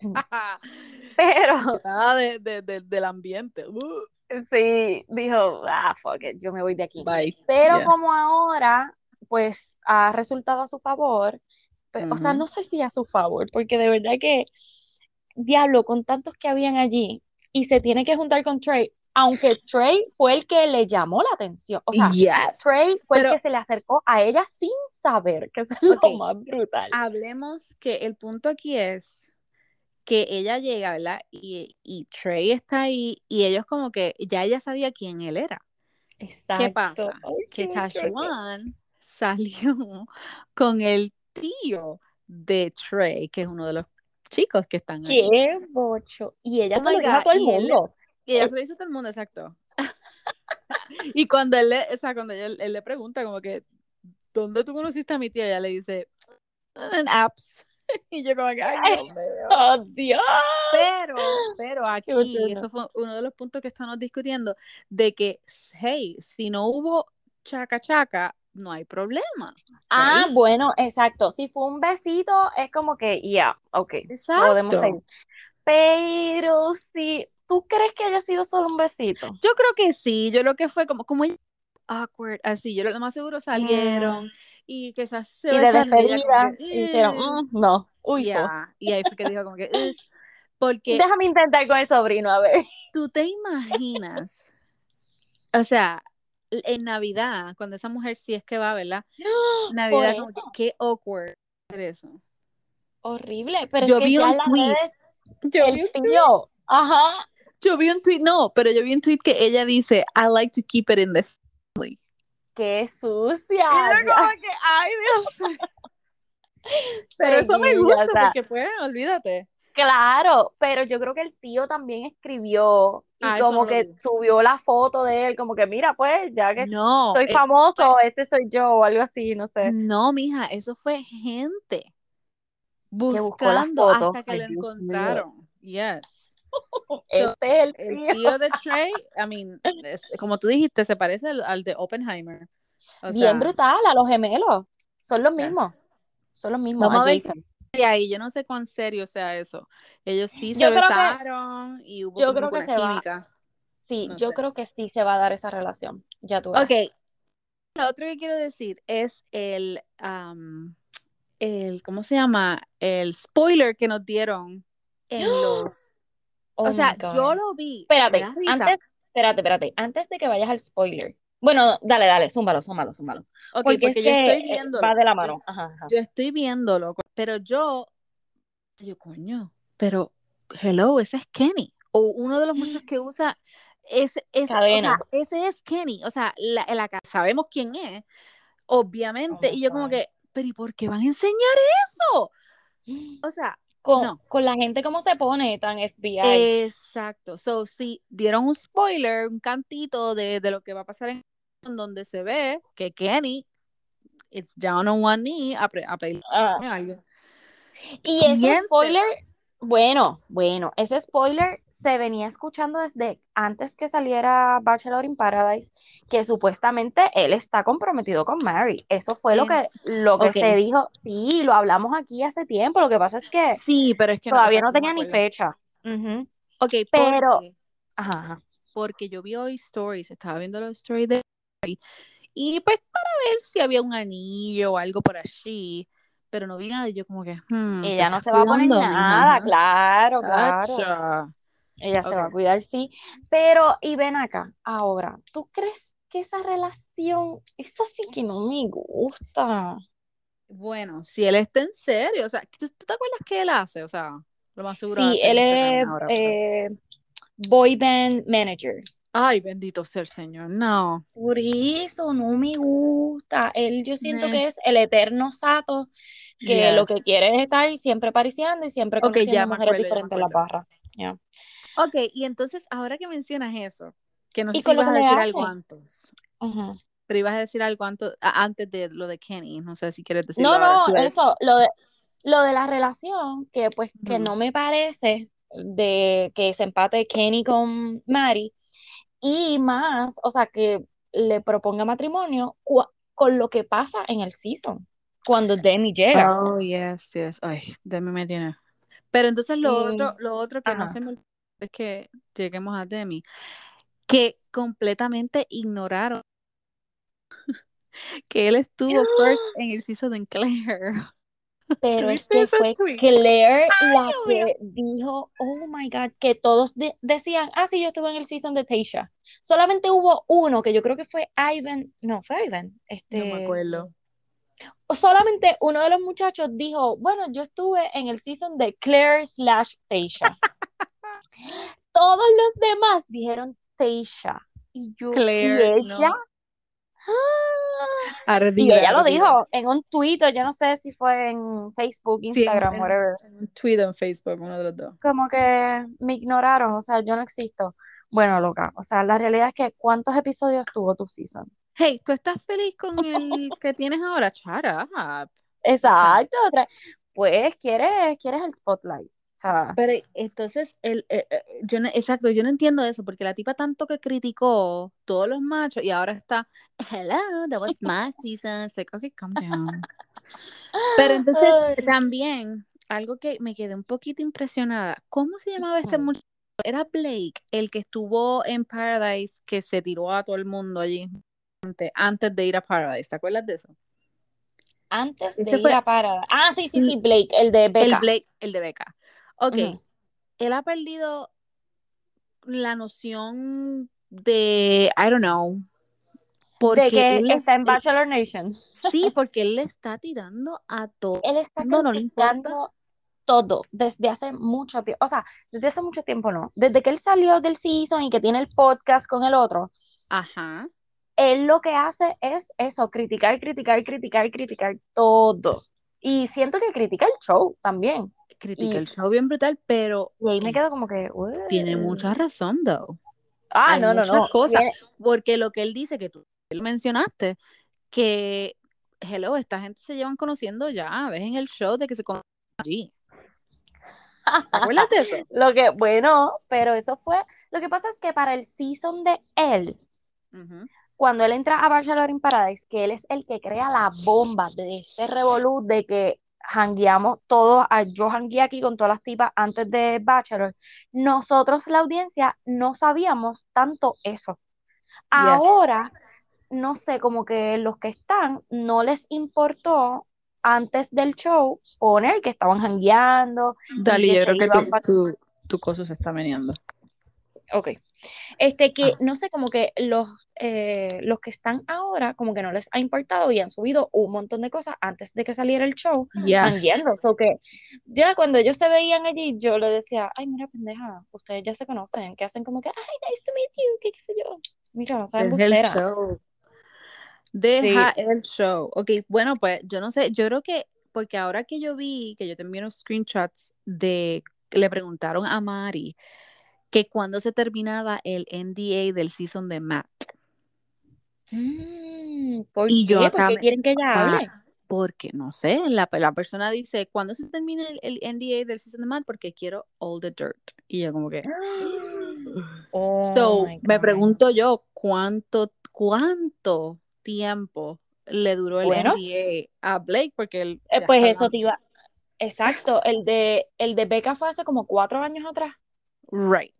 Pero Nada de, de- de- del ambiente. Uh, sí, dijo, ah, fuck it, yo me voy de aquí. bye. Pero Yeah. como ahora, pues ha resultado a su favor, o sea, no sé si a su favor, porque de verdad que, diablo, con tantos que habían allí y se tiene que juntar con Trey, aunque Trey fue el que le llamó la atención, o sea, Yes. Trey fue Pero- el que se le acercó a ella sin saber, que eso es lo Ok. más brutal. Hablemos que el punto aquí es que ella llega, ¿verdad? Y, y Trey está ahí y ellos como que ya ella sabía quién él era. ¿Qué Exacto. pasa? Ay, Que qué. Tashwan salió con el tío de Trey, que es uno de los chicos que están ahí. Qué bocho. Y ella Oh se lo dijo a God, todo el y él le- mundo. Y ella Eh, se lo dice a todo el mundo, exacto. y cuando él le, o sea, cuando él, él le pregunta como que, ¿dónde tú conociste a mi tía? Ella le dice, en apps. y yo como que, ay, Dios mío. ¡Oh, Dios! Pero, pero aquí, eso fue uno de los puntos que estamos discutiendo, de que, hey, si no hubo chaca chaca, no hay problema. Ah, bueno, exacto. Si fue un besito, es como que, ya, ok, podemos Exacto. seguir. Pero si tú crees que haya sido solo un besito, Yo creo que sí, yo creo que fue como, como awkward, así, yo lo más seguro salieron y que se, se y de despedida, que, y dijeron, "Ugh". "Mm, no, uy. Ya, Y ahí fue que dijo como que, "Ugh", porque Déjame intentar con el sobrino, a ver. tú te imaginas, o sea, en Navidad, cuando esa mujer sí es que va, ¿verdad? Por Navidad, como que, qué awkward hacer eso. horrible, pero Yo es que vi ya un tweet, yo vi un tweet, ajá, yo vi un tweet, no, pero yo vi un tweet que ella dice, I like to keep it in the family. qué sucia, yo como que, ay Dios. Pero eso me gusta porque pues, olvídate. Claro, pero yo creo que el tío también escribió Ah, eso como no que vi. subió la foto de él, como que mira, pues, ya que No, soy eh, famoso, este soy yo, o algo así, no sé. no, mija, eso fue gente buscando hasta que Ay, lo Dios encontraron. Yes. Este es el El tío. tío de Trey, I mean, es- como tú dijiste, se parece al, al de Oppenheimer. O Bien sea, brutal, a los gemelos. Son los mismos, yes. son los mismos. Vamos a ver Y ahí yo no sé cuán serio sea eso. Ellos sí se Yo que- besaron y hubo yo creo que va- química. Sí, No yo sé. creo que sí se va a dar esa relación. Ya tú verás. Ok. Lo otro que quiero decir es el, am, el, ¿cómo se llama? El spoiler que nos dieron en los... Oh o sea, yo lo vi. Espérate, antes, espérate, espérate, antes de que vayas al spoiler. Bueno, dale, dale, zúmbalo, zúmbalo, zúmbalo. Ok, porque, yo estoy eh, viéndolo. va de la mano. Ajá, ajá. Yo estoy viéndolo, pero yo, yo coño, pero hello, ese es Kenny. O uno de los muchachos que usa ese, ese, o sea, ese es Kenny. O sea, la, la sabemos quién es, obviamente. Oh y yo como que, pero ¿y por qué van a enseñar eso? O sea, Con, no. con la gente cómo se pone tan FBI. exacto. So, sí, dieron un spoiler, un cantito de, de lo que va a pasar en donde se ve que Kenny it's down on one knee a, a pedirle Ah, y ese ¿Quién se- spoiler, bueno, bueno, ese spoiler se venía escuchando desde antes que saliera Bachelor in Paradise que supuestamente él está comprometido con Mary. Eso fue lo que, lo que se dijo. Sí, lo hablamos aquí hace tiempo. Lo que pasa es que Sí, pero es que todavía no tenía ni fecha. Ok, Pero- porque, Ajá, ajá. porque yo vi hoy stories, estaba viendo los stories de Mary, y pues para ver si había un anillo o algo por allí, pero no vi nada y yo como que, hmm, Ella no se va a poner nada, claro, claro. Ella se va a cuidar, sí. Pero, y ven acá, ahora, ¿tú crees que esa relación, esa sí que no me gusta? Bueno, si él está en serio, o sea, ¿tú, tú te acuerdas qué él hace? O sea, lo más seguro Sí, él es ahora, pero- eh, boy band manager. Ay, bendito sea el Señor, no. Por eso no me gusta. Él, yo siento que es el eterno sato que lo que quiere es estar siempre pariciando y siempre conociendo ya me mujeres acuerdo, ya diferentes en la barra. Ya. Ok, y entonces, ahora que mencionas eso, que no sé si ibas a decir algo antes, pero ibas a decir algo antes de lo de Kenny, no sé si quieres decirlo No, ahora. no, ves. eso, lo de, lo de la relación, que pues que no me parece de que se empate Kenny con Mary, y más, o sea, que le proponga matrimonio con lo que pasa en el season, cuando Demi llega. Oh, yes, yes. Ay, Demi me tiene. Pero entonces lo Sí. otro, lo otro que no se me es que lleguemos a Demi, que completamente ignoraron que él estuvo first en el season de Claire. Pero es ¿Tuviste que fue tweet? Claire la mío. que dijo, oh my God, que todos de- decían, ah, sí, yo estuve en el season de Tasha. Solamente hubo uno que yo creo que fue Ivan, no, fue Ivan, No este, me acuerdo. solamente uno de los muchachos dijo, bueno, yo estuve en el season de Claire slash Tasha. Todos los demás dijeron Tasha. Y yo, Claire, ¿y ella? no. Ah. Y Ardida, ella lo ardida. dijo en un Twitter, yo no sé si fue en Facebook, Sí, Instagram, en- whatever. en un tweet en Facebook, uno de los dos. Como que me ignoraron, o sea, yo no existo. Bueno, loca, o sea, la realidad es que ¿cuántos episodios tuvo tu season? Hey, ¿tú estás feliz con el que tienes ahora? Shut up. Exacto, otra- pues quieres, quieres el spotlight. Sea, Pero entonces, el, eh, eh, yo no, exacto, yo no entiendo eso, porque la tipa tanto que criticó todos los machos y ahora está, hello, that was my season. It's like, okay, calm down. Pero entonces, Ay. también, algo que me quedé un poquito impresionada, ¿cómo se llamaba este muchacho? Era Blake, el que estuvo en Paradise, que se tiró a todo el mundo allí antes, antes de ir a Paradise, ¿te acuerdas de eso? antes de Ese ir fue- a Parada. Ah, sí, sí, Sí. sí, Blake, el de El Becca. Blake, el de Becca. Ok, él ha perdido la noción de, I don't know, porque De que él está es- en Bachelor Nation. sí, porque él le está tirando a todo. Él está No, no le importa. todo desde hace mucho tiempo. O sea, desde hace mucho tiempo no. Desde que él salió del season y que tiene el podcast con el otro, Ajá. él lo que hace es eso, criticar, criticar, criticar, criticar todo. Y siento que critica el show también. Critica Y- el show bien brutal, pero Y ahí me quedo como que, tiene "Uy". mucha razón, though. Ah, hay no, no, no. cosas. Viene- Porque lo que él dice, que tú lo mencionaste, que, hello, esta gente se llevan conociendo ya, dejen el show de que se conocen allí. ¿Te de eso? Lo que, bueno, pero eso fue, lo que pasa es que para el season de él, cuando él entra a Bachelor in Paradise, que él es el que crea la bomba de este revolú de que jangueamos todos, yo jangueé aquí con todas las tipas antes de Bachelor, nosotros la audiencia no sabíamos tanto eso. Ahora, no sé, como que los que están no les importó antes del show poner que estaban jangueando, Dale, que yo creo que tu, tu cosa se está meneando. Ok. Este que, Ah. no sé, como que los, eh, los que están ahora, como que no les ha importado y han subido un montón de cosas antes de que saliera el show, Yes. jangueando. So que ya cuando ellos se veían allí, yo le decía, ay, mira, pendeja, ustedes ya se conocen, que hacen como que, ay, nice to meet you, que qué sé yo. Mira, no saben bustera. show. Deja el show. Ok, bueno, pues yo no sé, yo creo que, porque ahora que yo vi, que yo te envié unos screenshots de, le preguntaron a Mari que cuando se terminaba el NDA del season de Matt. Mm, ¿por Y qué? yo ¿Por acá qué me- quieren que ella Ah, hable? porque no sé, la, la persona dice, ¿cuándo se termina el, el NDA del season de Matt? Porque quiero all the dirt. Y yo como que... Oh so, me pregunto yo, ¿cuánto, cuánto tiempo le duró el Bueno. NDA a Blake? Porque él Eh, pues eso te iba. Exacto, el de el de Becca fue hace como cuatro años atrás. Right.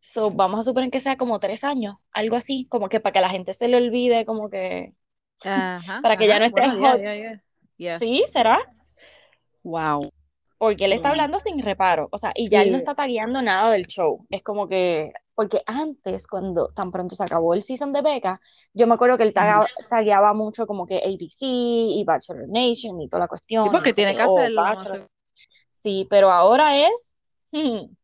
So, vamos a suponer que sea como tres años, algo así, como que para que la gente se le olvide, como que. Ajá, Para que ya no esté bueno, yeah, hot. yeah, yeah. Yes. ¿Sí? ¿Será? Wow. Porque él está hablando sin reparo, o sea, y ya él no está tagueando nada del show. Es como que, porque antes, cuando tan pronto se acabó el season de Becca, yo me acuerdo que él taga- tagueaba mucho como que ABC y Bachelor Nation y toda la cuestión. Sí, y porque no sé tiene qué, que hacerlo. Sí, pero ahora es hmm,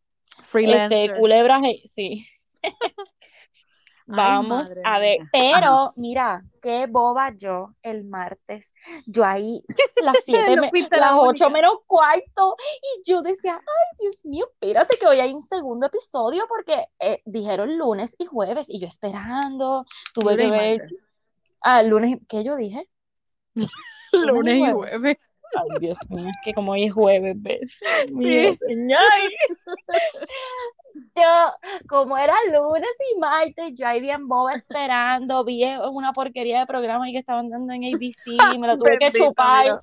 Freelancer. culebra, hey, sí. Vamos a ver, mía. pero mira, qué boba yo el martes. Yo ahí las siete, No me- fuiste las la ocho única. menos cuarto, y yo decía, ay, Dios mío, espérate que hoy hay un segundo episodio porque eh, dijeron lunes y jueves, y yo esperando, tuve Lunes que ver, ah, lunes, ¿qué yo dije? Lunes y jueves. Ay, Dios mío, es que como hoy es jueves, ¿ves? Sí. señor. Yo, como era lunes y martes, yo ahí bien boba esperando, vi una porquería de programa ahí que estaban dando en ABC, me la tuve que chupar. Dios.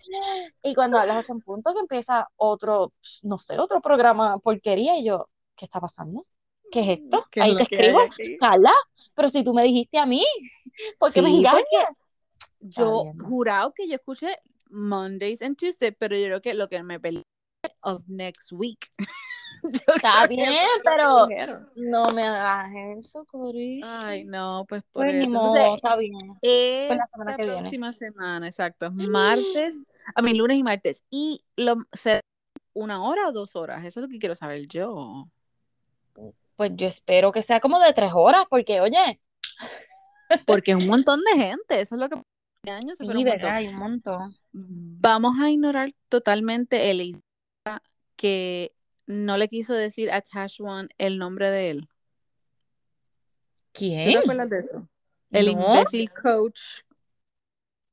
Y cuando a las ocho en punto que empieza otro, no sé, otro programa porquería, y yo, ¿qué está pasando? ¿Qué es esto? ¿Qué es Ahí lo te escribo? Carla, pero si tú me dijiste a mí, ¿por qué me Sí, engañas? porque yo bien, ¿no? jurado que yo escuché Mondays and Tuesdays, pero yo creo que lo que me peleé of next week. Está bien, pero no me hagas eso, Cori. Ay, no, pues por Pues eso. modo, Entonces, está bien. Pues la semana esta que viene. próxima semana, exacto, es martes, a mí lunes y martes. Y lo será una hora o dos horas, eso es lo que quiero saber yo. Pues yo espero que sea como de tres horas, porque oye, Porque es un montón de gente, eso es lo que año se fueron sí, un. Hay un montón. Vamos a ignorar totalmente el idea que no le quiso decir a Tash One el nombre de él. ¿Tú ¿Quién? te acuerdas de eso? El ¿No? imbécil coach.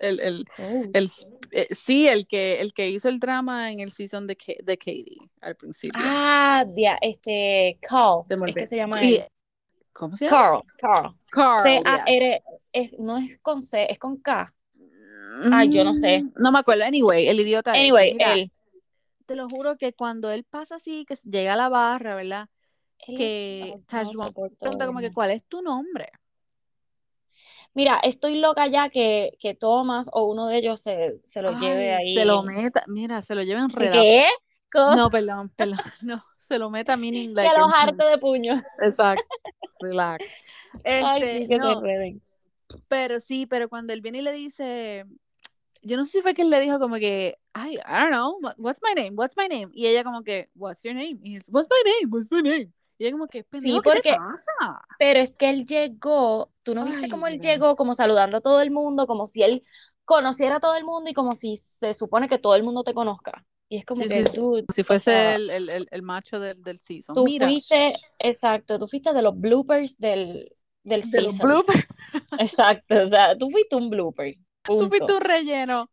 El, el, Oh. el, eh, sí, el que, el que hizo el drama en el season de, de Katie al principio. Ah, dia- este, Carl, es que se llama Y-. ¿Cómo se llama? Carl, Carl. Carl. yes. C-A-R, es, no es con C, es con K. Ay, yo no sé. Mm, No me acuerdo. Anyway, el idiota. Anyway, Mira, él. te lo juro que cuando él pasa así, que llega a la barra, ¿verdad? él Que ay, no Tash One soporto pregunta como que. ¿cuál es tu nombre? Mira, estoy loca ya que, que Thomas o uno de ellos se, se lo lleve ahí. se lo meta, mira, se lo lleva enredado. ¿Qué? No, perdón, perdón, no, se lo meta meaning que like los en harto de puño. Exacto, relax. Ay, Este, sí, que se no, enreden. Pero sí, pero cuando él viene y le dice, yo no sé si fue que él le dijo como que, ay, I don't know, what- what's my name, what's my name, y ella como que, what's your name, y él, what's my name, what's my name, y ella como que, pendejo, ¿qué te pasa? Pero es que él llegó, tú no viste Ay, cómo él llegó, como saludando a todo el mundo, como si él conociera a todo el mundo y como si se supone que todo el mundo te conozca. Y es como Sí, que sí, Como si o fuese sea, el, el, el, el macho del, del season. tú Mira, fuiste, exacto, tú fuiste de los bloopers del, del de los season. bloopers, Exacto, o sea, tú fuiste un blooper. tú fuiste un relleno.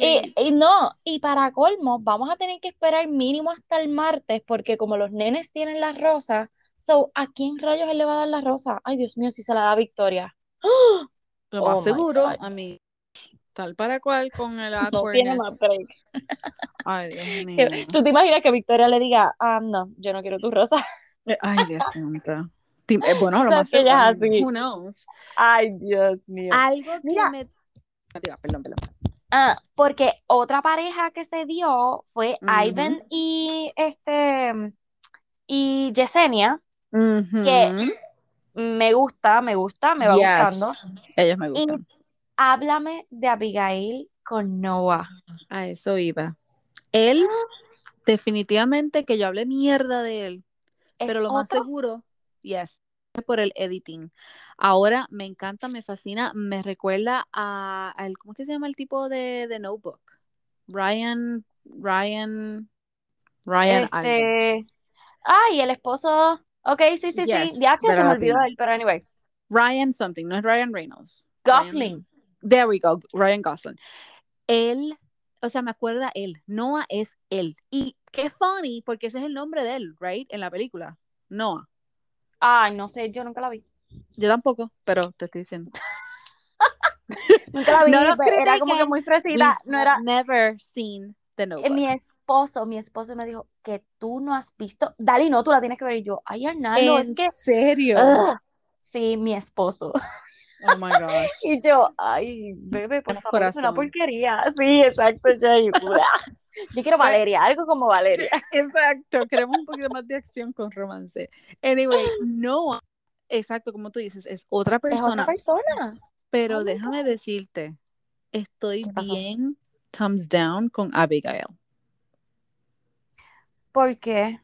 Y, y no, y para colmo, vamos a tener que esperar mínimo hasta el martes, porque como los nenes tienen las rosas, so, ¿a quién rayos él le va a dar la rosa? Ay, Dios mío, si se la da Victoria. Lo Oh más my seguro, a mí, tal para cual con el No tiene más awkwardness. break. Ay, Dios mío. ¿Tú te imaginas que Victoria le diga, ah, no, yo no quiero tu rosa? Eh, Ay, Dios santo. Eh, Bueno, lo más mean, así. who knows. Ay, Dios mío. Algo que Mira. me... Perdón, perdón. Ah, porque otra pareja que se dio fue Ujú. Ivan y este y Yesenia, que me gusta, me gusta, me va Yes. gustando. Ellos me Y gustan. háblame de Abigail con Noah. A eso iba. Él, definitivamente que yo hablé mierda de él, ¿Es pero lo más otro? seguro, yes, es por el editing. Ahora me encanta, me fascina, me recuerda a, al, ¿cómo es que se llama el tipo de, de Notebook? Ryan, Ryan, Ryan. Este, ay, el esposo. Ok, sí, sí, Yes, sí. Ya se me olvidó él, pero anyway. Ryan something, no es Ryan Reynolds. Ryan- Gosling. There we go, Ryan Gosling. Él o sea, me acuerda él. Noah es él. Y qué funny, porque ese es el nombre de él, right? En la película. Noah. Ay, no sé, yo nunca la vi. Yo tampoco, pero te estoy diciendo. Nunca la vi, No era como que muy fresita. No era. never seen The eh, Notebook. Mi esposo, mi esposo me dijo que tú no has visto. Dali, no, tú la tienes que ver. Y yo, ay, Arnaldo, es ¿En que. serio? ugh. Sí, mi esposo. Oh my gosh. Y yo, ay, bebé, por favor, es una porquería. Sí, exacto, Jay. Yo quiero Valeria, algo como Valeria. Exacto, queremos un poquito más de acción con romance. Anyway, Noah, exacto, como tú dices, es otra Es otra persona, persona. pero Oh déjame decirte, estoy bien thumbs down con Abigail. ¿Por qué?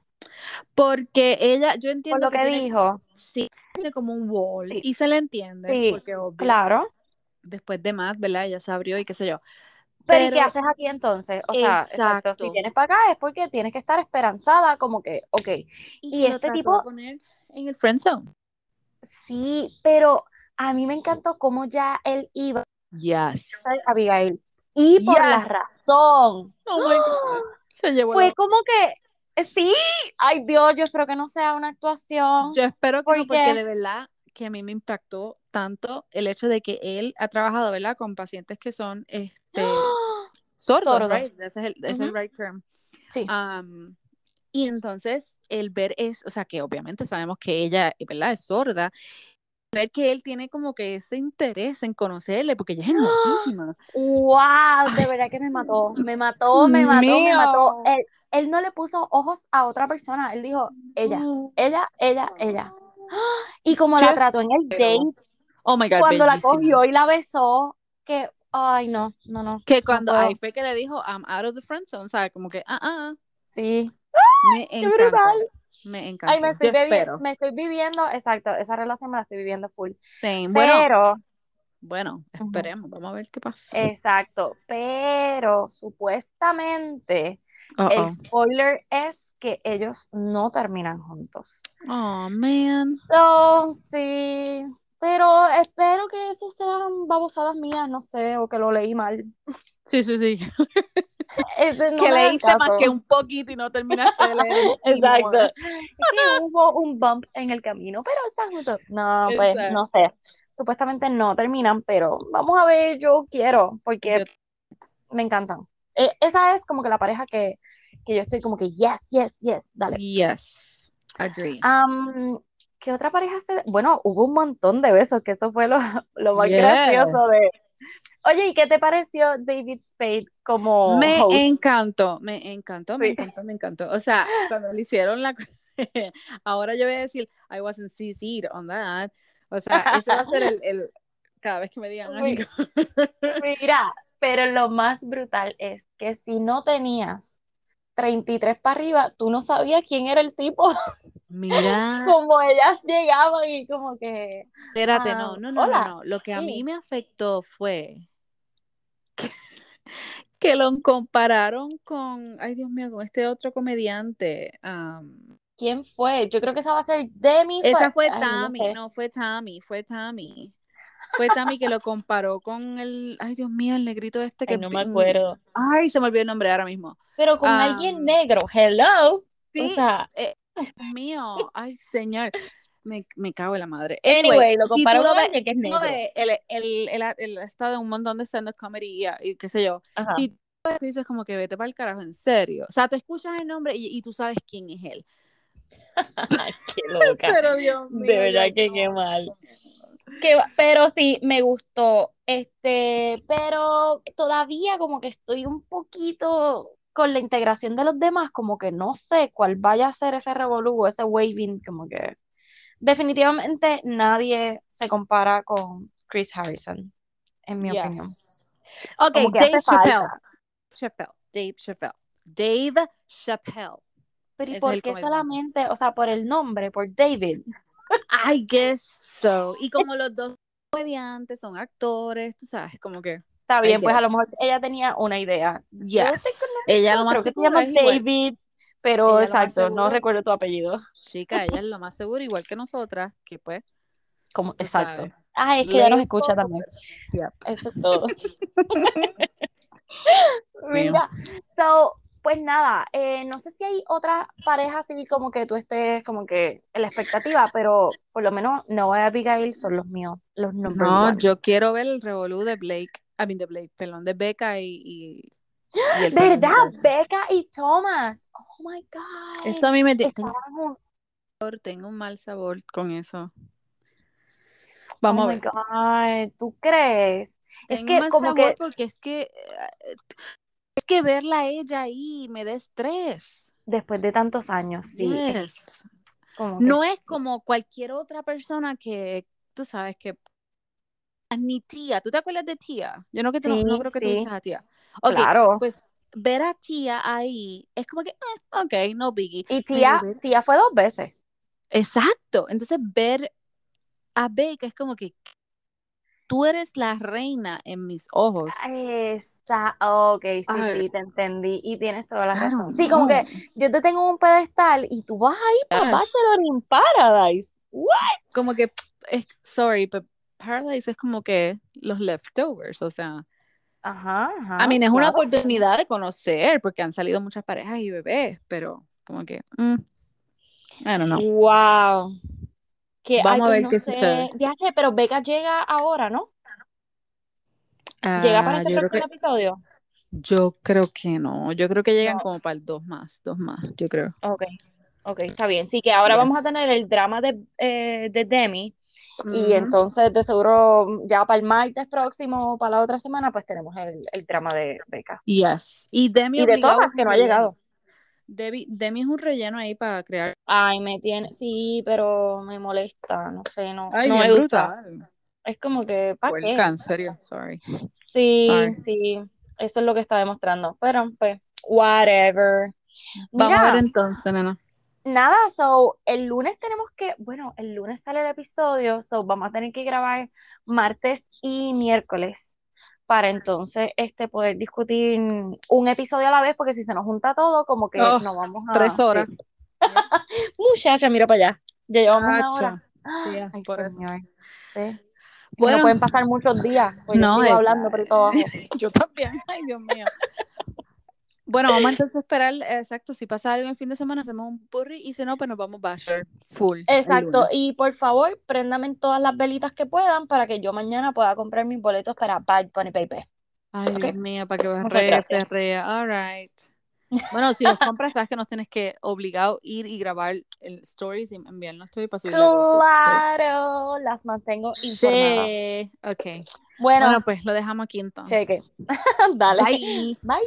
Porque ella, yo Por entiendo lo que que tiene, dijo. sí, tiene como un wall Sí. y se le entiende, Sí, porque obvio, claro. después de más, ¿verdad? Ella se abrió y qué sé yo. Pero ¿y qué haces aquí entonces? O sea, exacto, si vienes para acá es porque tienes que estar esperanzada, como que, ok. y Y este de tipo, poner en el friend zone. sí, pero a mí me encantó cómo ya él iba Yes. a Abigail. Y por la razón. Oh my God. Se llevó Fue la como que, sí, ay Dios, yo espero que no sea una actuación, Yo espero que no, porque porque, de verdad que a mí me impactó tanto el hecho de que él ha trabajado, ¿verdad? Con pacientes que son este sordos, sordo. right? Ese es el, ese es el right term. Sí. Um, y entonces el ver es, o sea, que obviamente sabemos que ella, ¿verdad? Es sorda. Ver que él tiene como que ese interés en conocerle, porque ella es hermosísima. Wow, de verdad que me mató, me mató, me mató, me mató. Mío. Él, él no le puso ojos a otra persona, él dijo ella, ella, ella, ella. Y como la trató en el date, Oh my God, cuando la cogió y la besó, que, ay, no, no, no, Que cuando ahí fue que le dijo, I'm out of the friend zone, ¿sabes? Como que, ah, ah, Sí, me qué encantó, brutal. me Ay, encantó. me estoy espero. me estoy viviendo, exacto, esa relación me la estoy viviendo full. Same. Bueno, Pero, bueno, esperemos, vamos a ver qué pasa. exacto, pero supuestamente Uh el spoiler es que ellos no terminan juntos. Oh man. No, sí, pero espero que eso sean babosadas mías, no sé, o que lo leí mal. Sí, sí, sí. Ese no Que leíste más que un poquito y no terminaste de leer Exacto. Que hubo un bump en el camino, pero juntos. No, pues no Exacto. sé. Supuestamente no terminan, pero vamos a ver, yo quiero, porque Yo, me encantan. Eh, esa es como que la pareja que, que yo estoy como que, yes, yes, yes, dale. yes, agree. Am, ¿qué otra pareja se...? Bueno, hubo un montón de besos, que eso fue lo, lo más Yeah. gracioso de... Oye, ¿y qué te pareció David Spade como Me host? encantó, me encantó, me encantó, me encantó. O sea, cuando le hicieron la... Ahora yo voy a decir, I wasn't CC'd on that. O sea, ese va a ser el... el... Cada vez que me digan algo. Mira, pero lo más brutal es que si no tenías 33 para arriba, tú no sabías quién era el tipo, Mira, como ellas llegaban y como que, espérate, ah, no, no, no, no. Lo que a mí sí, me afectó fue que lo compararon con, ay Dios mío, con este otro comediante. ¿quién fue? Yo creo que esa va a ser Demi, esa fue ay, no Tammy, sé, no, fue Tammy, fue Tammy. Fue Tammy que lo comparó con el, ay Dios mío, el negrito este que, ay, no me acuerdo, ay, se me olvidó el nombre ahora mismo. pero con alguien negro, hello, o sí, sea, eh, Dios mío, ay señor, me, me cago en la madre. Anyway, anyway, lo si tú comparó lo con ves, alguien que es negro, él, él, él ha estado en un montón de stand-up comedy y, y qué sé yo, ajá, si tú dices como que vete para el carajo, en serio, o sea, tú escuchas el nombre y, y tú sabes quién es él. qué loca, Pero Dios de mío, verdad yo que qué no, mal. Que pero sí, me gustó. Este, pero todavía como que estoy un poquito con la integración de los demás, como que no sé cuál vaya a ser ese revolú, ese waving, como que definitivamente nadie se compara con Chris Harrison, en mi opinión. Ok, Dave Chappelle. Chappelle. Dave Chappelle. Dave Chappelle. Pero ¿y por qué solamente, o sea, por el nombre, por David? I guess so. Y como los dos comediantes son actores, tú sabes, como que. Está I bien, pues a lo mejor ella tenía una idea. Yes. Ella lo más creo que se seguro llama es igual. David, pero Ella exacto, no seguro, recuerdo tu apellido. chica, ella es lo más seguro, igual que nosotras, que pues, Como, exacto. sabes. Ah, es que ya Lee nos escucha también. Yep. Eso es todo. Mira, so, pues nada, eh, no sé si hay otra pareja así como que tú estés como que en la expectativa, pero por lo menos Noah y Abigail son los míos, los number No, one. yo quiero ver el revolú de Blake, I mean de Blake, perdón, de Becca y, y, y el ¿Verdad? Becca y Thomas. Oh my God. Eso a mí me... Tengo, tengo un mal sabor con eso. Oh Vamos a my ver. God, ¿tú crees? Es que mal como sabor que porque es que... Es que verla a ella ahí me da estrés. después de tantos años, sí, es Yes. como que No es como cualquier otra persona que, tú sabes, que ni tía. ¿Tú te acuerdas de tía? Yo no, que tú no, no sí, creo que sí, tuviste a tía. Ok, claro. pues ver a tía ahí es como que, eh, ok, no biggie. Y tía, ver, tía fue dos veces. exacto. Entonces ver a Becca es como que tú eres la reina en mis ojos. Está, ok, sí, Ay, sí, te entendí y tienes toda la razón. Sí, como que yo te tengo en un pedestal y tú vas ahí para Bachelor Yes. in Paradise. What? Como que, es, sorry, pero Paradise es como que los leftovers, o sea. Ajá, ajá, mean, es una claro. oportunidad de conocer, porque han salido muchas parejas y bebés, pero como que, mm, I don't know. Wow. Que, ay, Vamos a pues ver no qué sé. sucede. Viaje, pero Becca llega ahora, ¿no? ¿Llega para Ah, este yo próximo que, episodio? yo creo que no. Yo creo que llegan No. como para el dos más, dos más, yo creo. Ok, ok, está bien. Sí, que ahora vamos a tener el drama de, eh, de Demi y entonces de seguro ya para el martes próximo, para la otra semana, pues tenemos el, el drama de Becca. Yes. Y Demi Y de es que un no ha relleno. llegado. Demi, Demi es un relleno ahí para crear. Ay, me tiene, sí, pero me molesta, no sé, no, Ay, no bien me gusta. brutal. Es como que, ¿para qué? en serio, sorry. Sí, Sorry. sí, eso es lo que está demostrando. Pero, pues, whatever. Vamos a ver entonces, nena. nada, so, el lunes tenemos que, bueno, el lunes sale el episodio, so, vamos a tener que grabar martes y miércoles para entonces este poder discutir un episodio a la vez, porque si se nos junta todo, como que Oh, no vamos a, tres sí. horas. Muchacha, mira para allá, ya llevamos una hora. Chacho. Tía, Ay, por eso. señor. Sí. Bueno, no pueden pasar muchos días, pues no, es- hablando por ahí para abajo. yo también. Ay, Dios mío. Bueno, vamos entonces a esperar, exacto, si pasa algo en fin de semana, hacemos un burri y si no, pues nos vamos Bachelor full. Exacto, y por favor, préndame todas las velitas que puedan para que yo mañana pueda comprar mis boletos para Bad Bunny Baby. Ay. Dios mío, para que berree, gracias. perrea. All right. Bueno, si los compras, sabes que nos tienes que obligado ir y grabar el stories y enviarnos stories para subir la Claro, las mantengo informadas. Sí. Ok. Bueno, Bueno, pues lo dejamos aquí entonces. cheque. Dale. Bye. Bye.